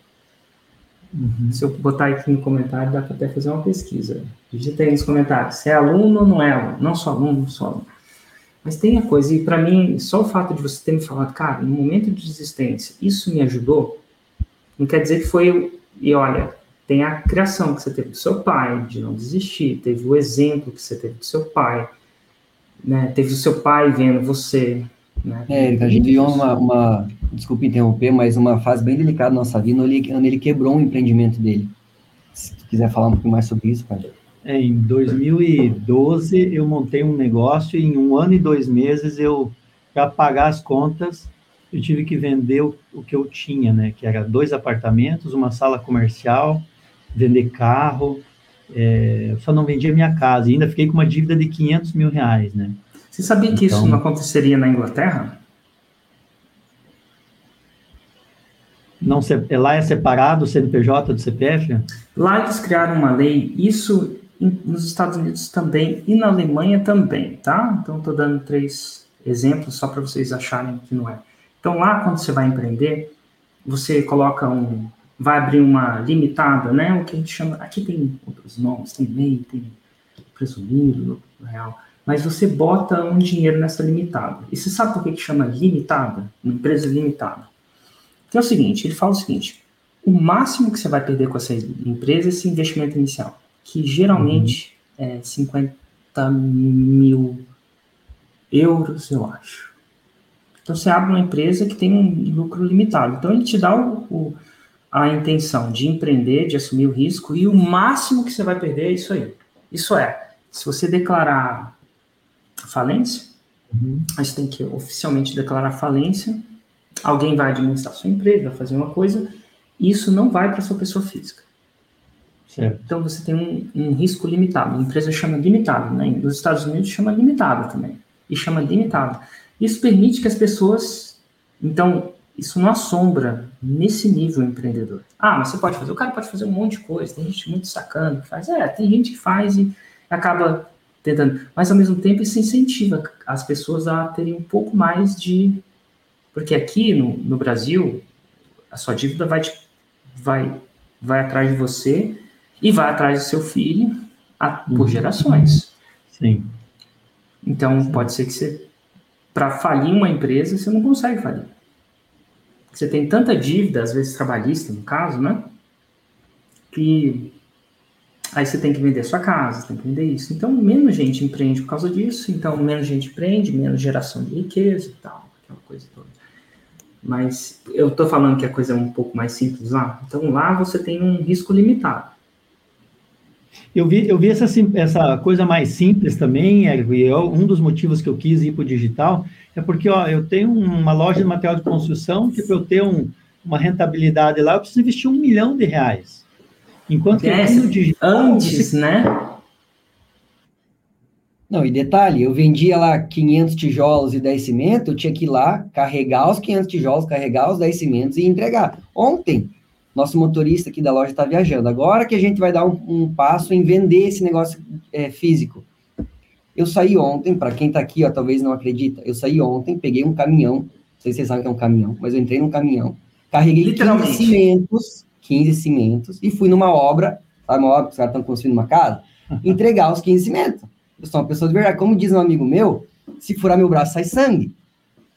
Uhum. Se eu botar aqui no comentário, dá para até fazer uma pesquisa. Digita aí nos comentários se é aluno ou não é aluno. Não só aluno, só aluno. Mas tem a coisa, e para mim, só o fato de você ter me falado, cara, no momento de desistência, isso me ajudou, não quer dizer que foi. E olha, tem a criação que você teve do seu pai, de não desistir, teve o exemplo que você teve do seu pai, né? Teve o seu pai vendo você. Né? É, a gente viu uma, uma, desculpe interromper, mas uma fase bem delicada na nossa vida, onde ele, onde ele quebrou o empreendimento dele. Se tu quiser falar um pouquinho mais sobre isso, cara. É, em 2012 eu montei um negócio e em um ano e dois meses eu, para pagar as contas, eu tive que vender o, o que eu tinha, né? Que era dois apartamentos, uma sala comercial, vender carro, é, só não vendia minha casa, e ainda fiquei com uma dívida de 500 mil reais, né? Você sabia então, que isso então não aconteceria na Inglaterra? Não, lá é separado o CNPJ do CPF? Lá eles criaram uma lei, isso nos Estados Unidos também e na Alemanha também, tá? Então, estou dando três exemplos só para vocês acharem que não é. Então, lá, quando você vai empreender, você coloca um, vai abrir uma limitada, né? O que a gente chama, aqui tem outros nomes, tem MEI, tem presumido, real, mas você bota um dinheiro nessa limitada. E você sabe por que, que chama limitada? Uma empresa limitada. Que é o seguinte, ele fala o seguinte, o máximo que você vai perder com essa empresa é esse investimento inicial, que geralmente uhum. é 50 mil euros, eu acho. Então você abre uma empresa que tem um lucro limitado. Então ele te dá o, o a intenção de empreender, de assumir o risco, e o máximo que você vai perder é isso aí. Isso é, se você declarar falência, uhum. você tem que oficialmente declarar falência, alguém vai administrar sua empresa, vai fazer uma coisa, e isso não vai para sua pessoa física. Certo. Então você tem um, um, risco limitado. A empresa chama limitado, né? Nos Estados Unidos chama limitada também. E chama limitado. Isso permite que as pessoas. Então, isso não assombra nesse nível empreendedor. Ah, mas você pode fazer. O cara pode fazer um monte de coisa. Tem gente muito sacana que faz. É, tem gente que faz e acaba tentando. Mas ao mesmo tempo isso incentiva as pessoas a terem um pouco mais de. Porque aqui no, no Brasil, a sua dívida vai, vai, vai atrás de você e vai atrás do seu filho a, por uhum. gerações. Sim. Então, pode ser que você, para falir uma empresa, você não consegue falir. Você tem tanta dívida, às vezes trabalhista, no caso, né? Que aí você tem que vender sua casa, tem que vender isso. Então, menos gente empreende por causa disso, então menos gente empreende, menos geração de riqueza e tal, aquela coisa toda. Mas eu estou falando que a coisa é um pouco mais simples lá. Então lá você tem um risco limitado. Eu vi, eu vi essa, essa coisa mais simples também, Érico, e eu, um dos motivos que eu quis ir para o digital é porque ó, eu tenho uma loja de material de construção que para eu ter um, uma rentabilidade lá, eu preciso investir um milhão de reais. Enquanto que é, no digital, antes, você... né? Não, e detalhe, eu vendia lá 500 tijolos e 10 cimentos, eu tinha que ir lá, carregar os 500 tijolos, carregar os 10 cimentos e entregar. Ontem, nosso motorista aqui da loja está viajando. Agora que a gente vai dar um, um passo em vender esse negócio é, físico. Eu saí ontem, para quem está aqui, ó, talvez não acredita, eu saí ontem, peguei um caminhão, não sei se vocês sabem que é um caminhão, mas eu entrei num caminhão, carreguei 15 cimentos, 15 cimentos, e fui numa obra, sabe uma obra que os caras estão construindo uma casa, entregar os 15 cimentos. Eu sou uma pessoa de verdade. Como diz um amigo meu, se furar meu braço, sai sangue.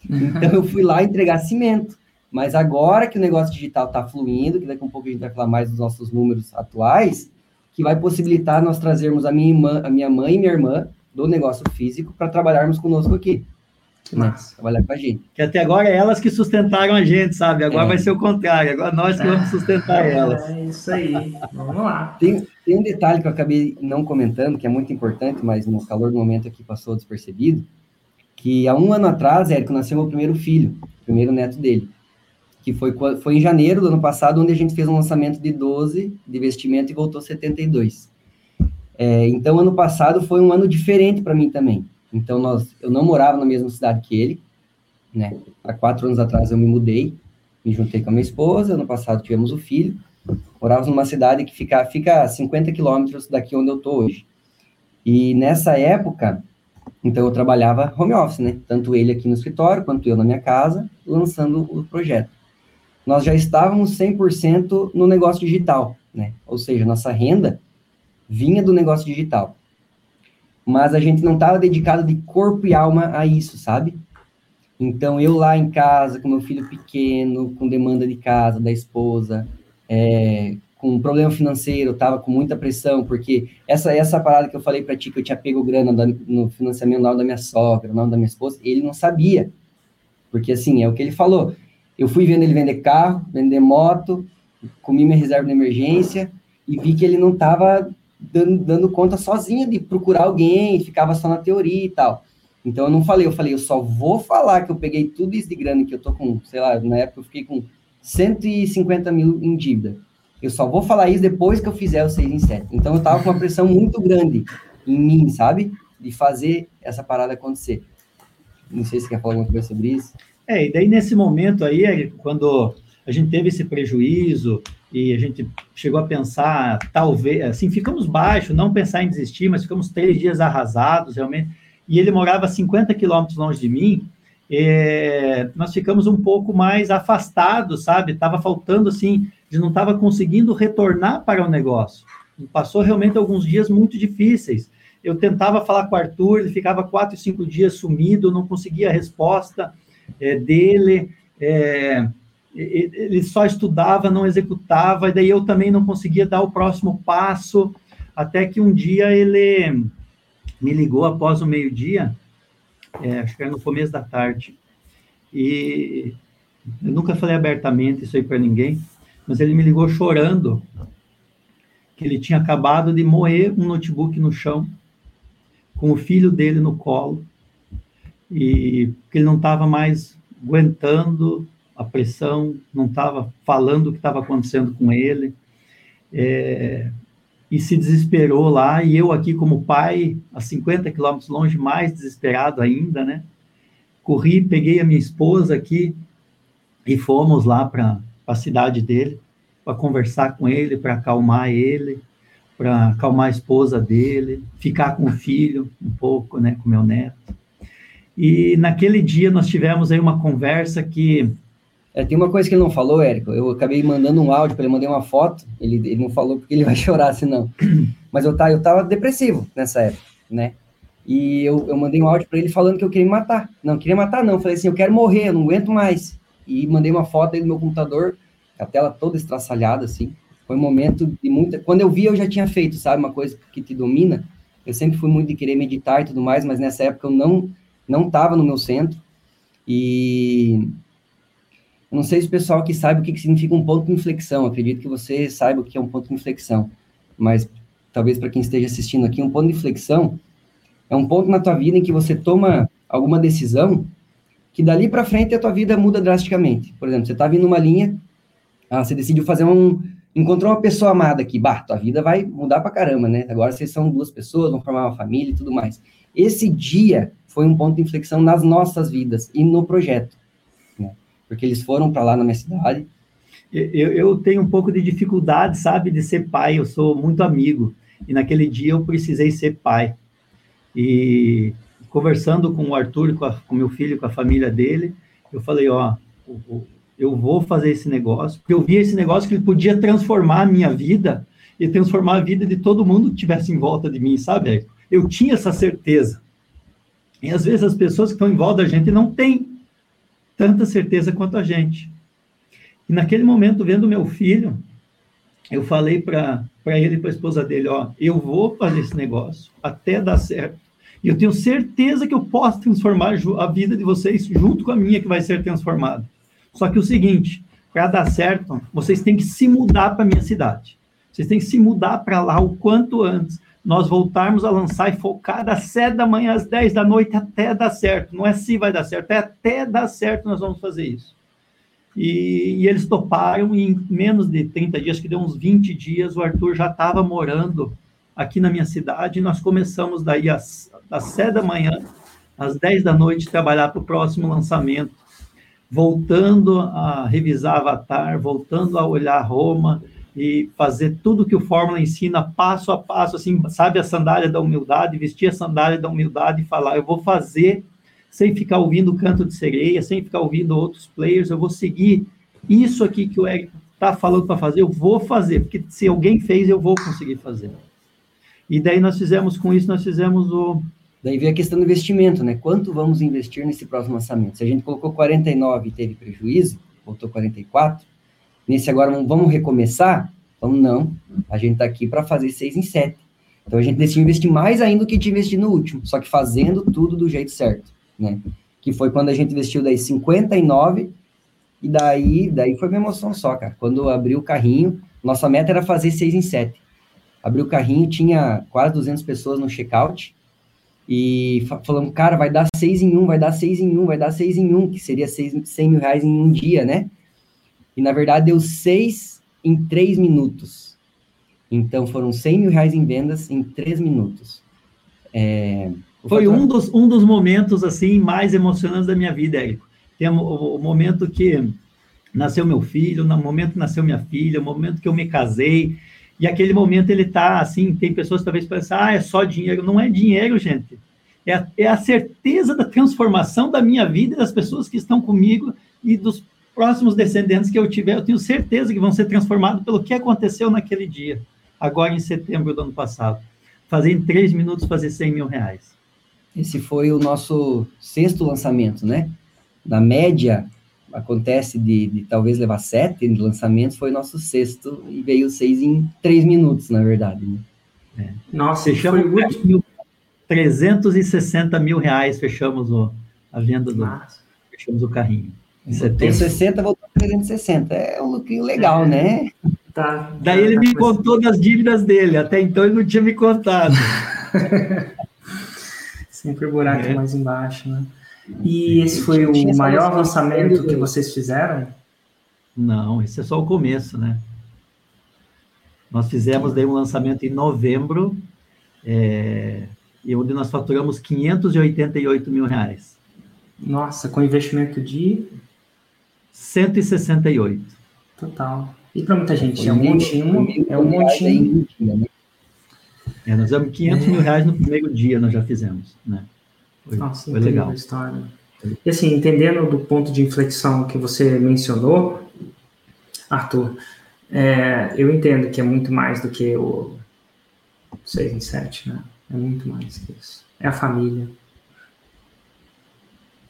Então eu fui lá entregar cimento. Mas agora que o negócio digital está fluindo, que daqui a um pouco a gente vai falar mais dos nossos números atuais, que vai possibilitar nós trazermos a minha, irmã, a minha mãe e minha irmã do negócio físico para trabalharmos conosco aqui. Mas, trabalhar com a gente. Que até agora é elas que sustentaram a gente, sabe? Agora é. vai ser o contrário, agora nós que vamos sustentar é, elas. É isso aí, vamos lá. Tem, tem um detalhe que eu acabei não comentando, que é muito importante, mas no calor do momento aqui passou despercebido, que há um ano atrás, Érico, nasceu meu primeiro filho, o primeiro neto dele, que foi, foi em janeiro do ano passado, onde a gente fez um lançamento de 12 de investimento e voltou 72. É, então, ano passado foi um ano diferente para mim também então, nós, eu não morava na mesma cidade que ele, né? Há quatro anos atrás eu me mudei, me juntei com a minha esposa, ano passado tivemos o filho, morávamos numa cidade que fica, fica a 50 quilômetros daqui onde eu estou hoje. E nessa época, então eu trabalhava home office, né? Tanto ele aqui no escritório, quanto eu na minha casa, lançando o projeto. Nós já estávamos 100% no negócio digital, né? Ou seja, nossa renda vinha do negócio digital mas a gente não estava dedicado de corpo e alma a isso, sabe? Então, eu lá em casa, com meu filho pequeno, com demanda de casa, da esposa, é, com um problema financeiro, estava com muita pressão, porque essa essa parada que eu falei para ti, que eu tinha pego grana da, no financiamento da minha sogra, da minha esposa, ele não sabia. Porque, assim, é o que ele falou. Eu fui vendo ele vender carro, vender moto, comi minha reserva de emergência e vi que ele não estava dando, dando conta sozinha de procurar alguém, ficava só na teoria e tal. Então eu não falei, eu falei, eu só vou falar que eu peguei tudo isso de grana, que eu tô com, sei lá, na época eu fiquei com 150 mil em dívida. Eu só vou falar isso depois que eu fizer o 6 em 7. Então eu tava com uma pressão muito grande em mim, sabe? De fazer essa parada acontecer. Não sei se quer falar alguma coisa sobre isso. É, e daí nesse momento aí, quando a gente teve esse prejuízo, e a gente chegou a pensar, talvez, assim, ficamos baixos, não pensar em desistir, mas ficamos três dias arrasados, realmente. E ele morava 50 quilômetros longe de mim, é, nós ficamos um pouco mais afastados, sabe? Estava faltando, assim, de não estava conseguindo retornar para o negócio. Passou realmente alguns dias muito difíceis. Eu tentava falar com o Arthur, ele ficava quatro, cinco dias sumido, não conseguia resposta é, dele. É, ele só estudava, não executava, e daí eu também não conseguia dar o próximo passo, até que um dia ele me ligou após o meio-dia, é, acho que era no começo da tarde, e eu nunca falei abertamente isso aí para ninguém, mas ele me ligou chorando, que ele tinha acabado de moer um notebook no chão, com o filho dele no colo, e que ele não estava mais aguentando a pressão, não estava falando o que estava acontecendo com ele, é, e se desesperou lá, e eu aqui como pai, a 50 quilômetros longe, mais desesperado ainda, né? Corri, peguei a minha esposa aqui e fomos lá para a cidade dele, para conversar com ele, para acalmar ele, para acalmar a esposa dele, ficar com o filho um pouco, né, com meu neto. E naquele dia nós tivemos aí uma conversa que é, tem uma coisa que ele não falou, Érico. Eu acabei mandando um áudio para ele, mandei uma foto. Ele, ele não falou porque ele vai chorar, senão. Mas eu tava, eu tava depressivo nessa época, né? E eu, eu mandei um áudio para ele falando que eu queria me matar. Não, queria matar, não. falei assim, eu quero morrer, eu não aguento mais. E mandei uma foto aí do meu computador, a tela toda estraçalhada, assim. Foi um momento de muita. Quando eu vi, eu já tinha feito, sabe? Uma coisa que te domina. Eu sempre fui muito de querer meditar e tudo mais, mas nessa época eu não não estava no meu centro. E não sei se o pessoal que sabe o que, que significa um ponto de inflexão, acredito que você saiba o que é um ponto de inflexão, mas talvez para quem esteja assistindo aqui, um ponto de inflexão é um ponto na tua vida em que você toma alguma decisão que dali para frente a tua vida muda drasticamente. Por exemplo, você está vindo uma linha, ah, você decidiu fazer um, encontrou uma pessoa amada aqui, bah, tua vida vai mudar para caramba, né? Agora vocês são duas pessoas, vão formar uma família e tudo mais. Esse dia foi um ponto de inflexão nas nossas vidas e no projeto, né? Porque eles foram para lá na minha cidade. Eu, eu tenho um pouco de dificuldade, sabe, de ser pai. Eu sou muito amigo e naquele dia eu precisei ser pai. E conversando com o Arthur, com, a, com meu filho, com a família dele, eu falei, ó, eu vou fazer esse negócio, eu vi esse negócio que ele podia transformar a minha vida e transformar a vida de todo mundo que estivesse em volta de mim, sabe? Eu tinha essa certeza. E às vezes as pessoas que estão em volta da gente não têm tanta certeza quanto a gente. E naquele momento, vendo meu filho, eu falei para ele e para a esposa dele: Ó, eu vou fazer esse negócio até dar certo. E eu tenho certeza que eu posso transformar a vida de vocês junto com a minha, que vai ser transformada. Só que o seguinte, para dar certo, vocês têm que se mudar para minha cidade. Vocês têm que se mudar para lá o quanto antes. Nós voltarmos a lançar e focar das 7 da manhã às 10 da noite até dar certo. Não é se vai dar certo, é até dar certo nós vamos fazer isso. E, e, eles toparam e em menos de 30 dias, que deu uns 20 dias, o Arthur já estava morando aqui na minha cidade, nós começamos daí às, às 7 da manhã, às 10 da noite, trabalhar para o próximo lançamento, voltando a revisar Avatar, voltando a olhar Roma e fazer tudo que o Fórmula ensina passo a passo, assim, sabe a sandália da humildade, vestir a sandália da humildade e falar, eu vou fazer sem ficar ouvindo o canto de sereia, sem ficar ouvindo outros players, eu vou seguir isso aqui que o Eric está falando para fazer, eu vou fazer, porque se alguém fez, eu vou conseguir fazer. E daí nós fizemos com isso, nós fizemos o. Daí veio a questão do investimento, né? Quanto vamos investir nesse próximo lançamento? Se a gente colocou 49 e teve prejuízo, voltou 44, nesse agora vamos recomeçar? Então, não, a gente está aqui para fazer 6 em 7. Então, a gente decidiu investir mais ainda do que tinha investido no último, só que fazendo tudo do jeito certo, né? Que foi quando a gente investiu daí 59, e daí, daí foi uma emoção só, cara. Quando abriu o carrinho, nossa meta era fazer 6 em 7 abri o carrinho, tinha quase 200 pessoas no checkout, e falamos, cara, vai dar seis em um, vai dar seis em um, vai dar seis em um, que seria seis, 100 mil reais em um dia, né? E na verdade deu seis em três minutos. Então foram 100 mil reais em vendas em três minutos. É, Foi um dos, um dos momentos assim mais emocionantes da minha vida, Érico. Tem o, o momento que nasceu meu filho, no momento que nasceu minha filha, o momento que eu me casei, e aquele momento ele está assim, tem pessoas talvez pensam, ah, é só dinheiro. Não é dinheiro, gente. É é a certeza da transformação da minha vida e das pessoas que estão comigo e dos próximos descendentes que eu tiver. Eu tenho certeza que vão ser transformados pelo que aconteceu naquele dia, agora em setembro do ano passado. Fazer em três minutos, fazer 100 mil reais. Esse foi o nosso sexto lançamento, né? Na média, acontece de, de, talvez levar sete lançamentos, foi nosso sexto e veio seis em três minutos, na verdade. Né? É. Nossa, fechamos foi mil, 360 mil reais, fechamos o, a venda do. Nossa. Fechamos o carrinho. Em 60 voltou para 360. É um lucrinho legal, é. né? Tá. Daí ele me contou das dívidas dele, até então ele não tinha me contado. Sempre o buraco é. mais embaixo, né? E esse foi o maior lançamento que vocês fizeram? Não, esse é só o começo, né? Nós fizemos daí um lançamento em novembro, é, e onde nós faturamos 588 mil reais. Nossa, com investimento de 168. Total. E para muita gente, é um montinho, é um montinho. É, nós damos 500 é. mil reais no primeiro dia, nós já fizemos, né? Foi, Nossa, foi legal. História. E assim, entendendo do ponto de inflexão que você mencionou, Arthur, é, eu entendo que é muito mais do que o 6 em 7, né? É muito mais que isso. É a família.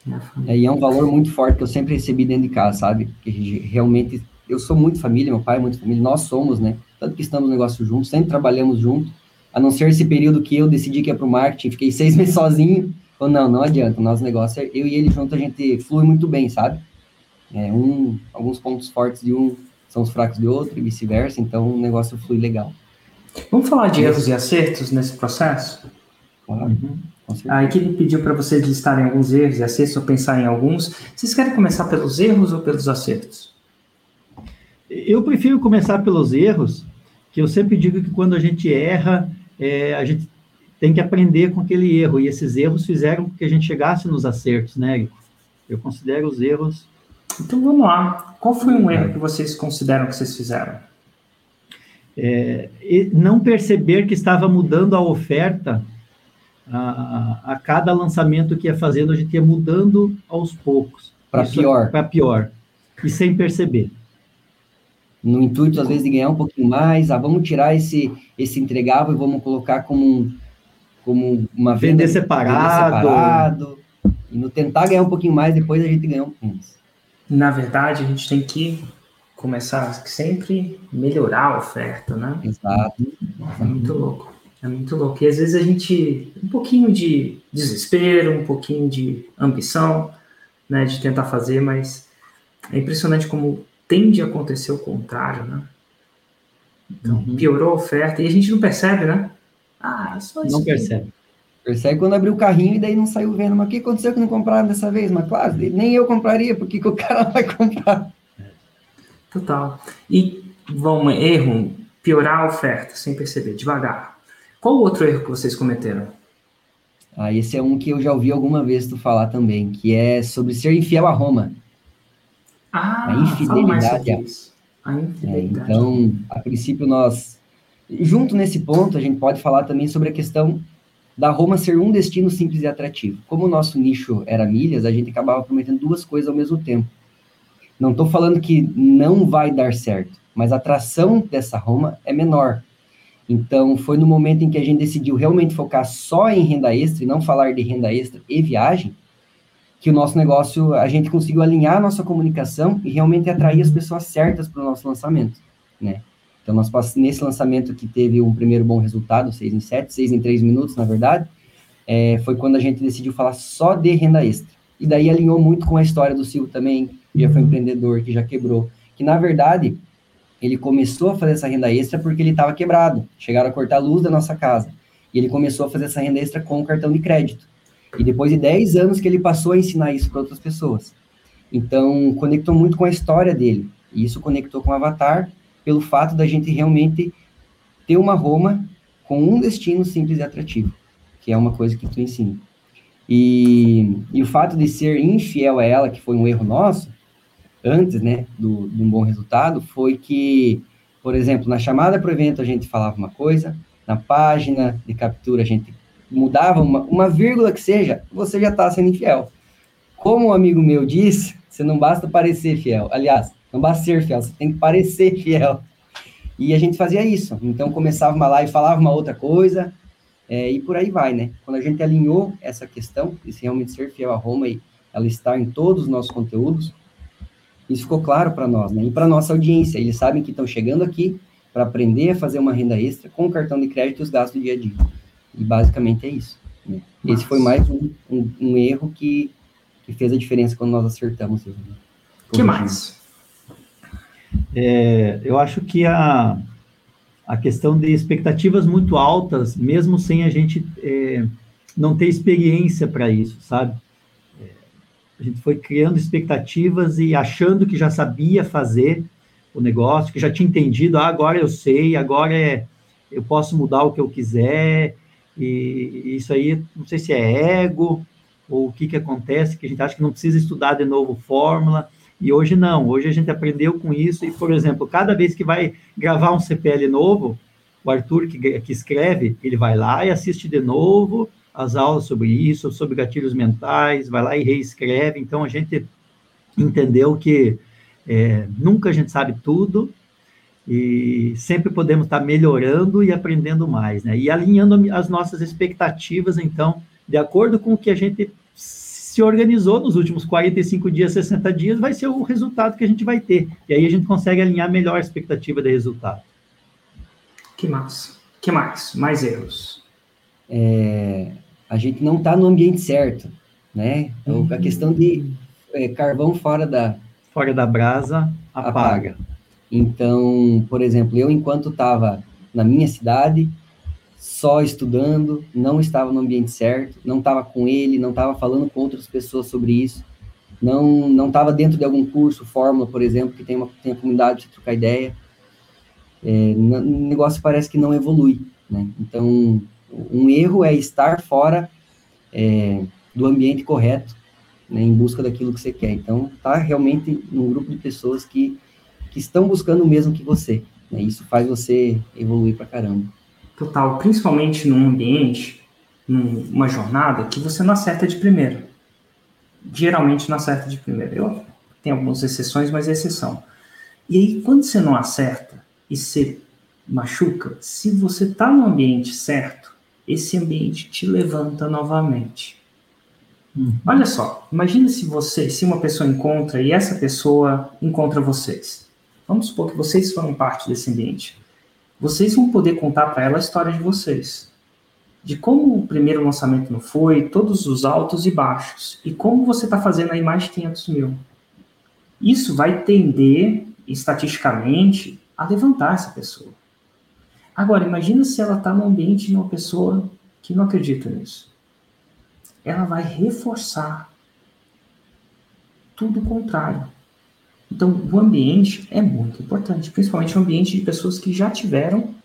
É, é e é um valor muito forte que eu sempre recebi dentro de casa, sabe? Que realmente, eu sou muito família, meu pai é muito família, nós somos, né? Tanto que estamos no negócio juntos, sempre trabalhamos juntos, a não ser esse período que eu decidi que ia para o marketing, fiquei seis meses sozinho, Falou, não, não adianta, o nosso negócio é eu e ele junto, a gente flui muito bem, sabe? É, um, alguns pontos fortes de um são os fracos de outro e vice-versa, então o negócio flui legal. Vamos falar de erros e acertos nesse processo? Claro. Uhum. A equipe pediu para vocês listarem alguns erros e acertos ou pensar em alguns. Vocês querem começar pelos erros ou pelos acertos? Eu prefiro começar pelos erros, que eu sempre digo que quando a gente erra, é, a gente tem que aprender com aquele erro, e esses erros fizeram com que a gente chegasse nos acertos, né, Eu considero os erros. Então vamos lá. Qual foi um erro que vocês consideram que vocês fizeram? É, não perceber que estava mudando a oferta a, a, cada lançamento que ia fazendo, a gente ia mudando aos poucos. Para pior. Para pior. E sem perceber. No intuito, às vezes, de ganhar um pouquinho mais, ah, vamos tirar esse, esse entregável e vamos colocar como, um, como uma venda. Vender separado. Vender separado. E no tentar ganhar um pouquinho mais, depois a gente ganha um pouquinho mais. Na verdade, a gente tem que começar sempre melhorar a oferta, né? Exato. É muito louco. É muito louco. E às vezes a gente, um pouquinho de desespero, um pouquinho de ambição, né, de tentar fazer, mas é impressionante como tende a acontecer o contrário, né? Então, uhum. piorou a oferta e a gente não percebe, né? Ah, só isso. Não percebe. Percebe quando abriu o carrinho e daí não saiu vendo. Mas o que aconteceu que não compraram dessa vez? Mas claro, nem eu compraria, porque que o cara vai comprar? Total. E vamos, erro, piorar a oferta sem perceber, devagar. Qual o outro erro que vocês cometeram? Ah, esse é um que eu já ouvi alguma vez tu falar também, que é sobre ser infiel a Roma. Ah, a infidelidade. A infidelidade. É, então, a princípio nós, junto nesse ponto, a gente pode falar também sobre a questão da Roma ser um destino simples e atrativo. Como o nosso nicho era milhas, a gente acabava prometendo duas coisas ao mesmo tempo. Não estou falando que não vai dar certo, mas a atração dessa Roma é menor. Então, foi no momento em que a gente decidiu realmente focar só em renda extra e não falar de renda extra e viagem, que o nosso negócio, a gente conseguiu alinhar a nossa comunicação e realmente atrair as pessoas certas para o nosso lançamento, né? Então, nós nesse lançamento que teve um primeiro bom resultado, 6 em 7, 6 em 3 minutos, na verdade, é, foi quando a gente decidiu falar só de renda extra. E daí alinhou muito com a história do Silvio também, que já foi empreendedor, que já quebrou. Que, na verdade, ele começou a fazer essa renda extra porque ele estava quebrado. Chegaram a cortar a luz da nossa casa. E ele começou a fazer essa renda extra com o cartão de crédito. E depois de 10 anos que ele passou a ensinar isso para outras pessoas. Então, conectou muito com a história dele. E isso conectou com o Avatar, pelo fato da gente realmente ter uma Roma com um destino simples e atrativo, que é uma coisa que tu ensina. E, e o fato de ser infiel a ela, que foi um erro nosso, antes, né, do, de um bom resultado, foi que, por exemplo, na chamada para o evento a gente falava uma coisa, na página de captura a gente mudava uma, uma vírgula que seja, você já está sendo infiel. Como um amigo meu disse, você não basta parecer fiel. Aliás, não basta ser fiel, você tem que parecer fiel. E a gente fazia isso. Então começava uma live, falava uma outra coisa, é, e por aí vai, né? Quando a gente alinhou essa questão de realmente ser fiel a Roma e ela estar em todos os nossos conteúdos, isso ficou claro para nós, né? E para nossa audiência, eles sabem que estão chegando aqui para aprender a fazer uma renda extra com o cartão de crédito e os gastos do dia a dia. E basicamente é isso. Né? Esse foi mais um, um, um, erro que, que fez a diferença quando nós acertamos. Né? que mais? É, eu acho que a, a questão de expectativas muito altas, mesmo sem a gente é, não ter experiência para isso, sabe? A gente foi criando expectativas e achando que já sabia fazer o negócio, que já tinha entendido, ah, agora eu sei, agora é, eu posso mudar o que eu quiser, e isso aí, não sei se é ego, ou o que que acontece, que a gente acha que não precisa estudar de novo fórmula, e hoje não, hoje a gente aprendeu com isso, e, por exemplo, cada vez que vai gravar um CPL novo, o Arthur que, que escreve, ele vai lá e assiste de novo, as aulas sobre isso, sobre gatilhos mentais, vai lá e reescreve. Então, a gente entendeu que é, nunca a gente sabe tudo e sempre podemos estar melhorando e aprendendo mais, né? E alinhando as nossas expectativas, então, de acordo com o que a gente se organizou nos últimos 45 dias, 60 dias, vai ser o resultado que a gente vai ter. E aí a gente consegue alinhar melhor a expectativa de resultado. Que massa. Que mais? Mais erros. É, a gente não está no ambiente certo, né? Então, a questão de é, carvão fora da, fora da brasa apaga. apaga. Então, por exemplo, eu enquanto estava na minha cidade, só estudando, não estava no ambiente certo, não estava com ele, não estava falando com outras pessoas sobre isso, não não estava dentro de algum curso, fórmula, por exemplo, que tem uma tem a comunidade para trocar ideia. É, o negócio parece que não evolui, né? Então, um erro é estar fora é, do ambiente correto, né, em busca daquilo que você quer. Então, tá realmente num grupo de pessoas que, que estão buscando o mesmo que você. Né? Isso faz você evoluir para caramba. Total, principalmente num ambiente, numa jornada que você não acerta de primeira. Geralmente não acerta de primeira. Eu tenho algumas exceções, mas é exceção. E aí, quando você não acerta e você machuca, se você está no ambiente certo, esse ambiente te levanta novamente. Hum. Olha só, imagina se você, se uma pessoa encontra e essa pessoa encontra vocês. Vamos supor que vocês foram parte desse ambiente. Vocês vão poder contar para ela a história de vocês. De como o primeiro lançamento não foi, todos os altos e baixos, e como você está fazendo aí mais de 500 mil. Isso vai tender, estatisticamente, a levantar essa pessoa. Agora, imagina se ela está no ambiente de uma pessoa que não acredita nisso. Ela vai reforçar tudo o contrário. Então, o ambiente é muito importante, principalmente o ambiente de pessoas que já tiveram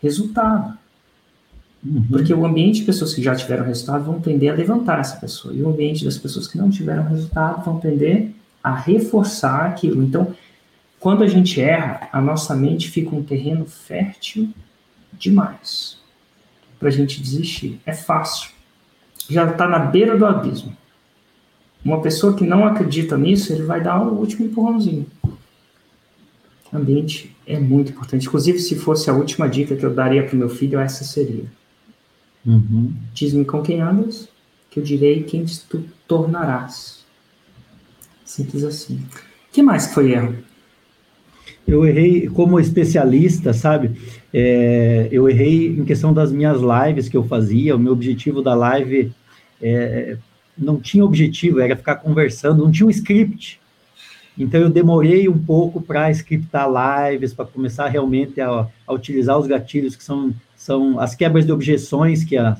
resultado. Uhum. Porque o ambiente de pessoas que já tiveram resultado vão tender a levantar essa pessoa. E o ambiente das pessoas que não tiveram resultado vão tender a reforçar aquilo. Então, quando a gente erra, a nossa mente fica um terreno fértil demais para a gente desistir. É fácil. Já está na beira do abismo. Uma pessoa que não acredita nisso, ele vai dar o último empurrãozinho. O ambiente é muito importante. Inclusive, se fosse a última dica que eu daria para o meu filho, essa seria. Uhum. Diz-me com quem andas, que eu direi quem tu tornarás. Simples assim. O que mais que foi erro? Eu errei como especialista, sabe? É, eu errei em questão das minhas lives que eu fazia. O meu objetivo da live é, não tinha objetivo, era ficar conversando, não tinha um script. Então eu demorei um pouco para scriptar lives, para começar realmente a, a, utilizar os gatilhos que são, são as quebras de objeções que a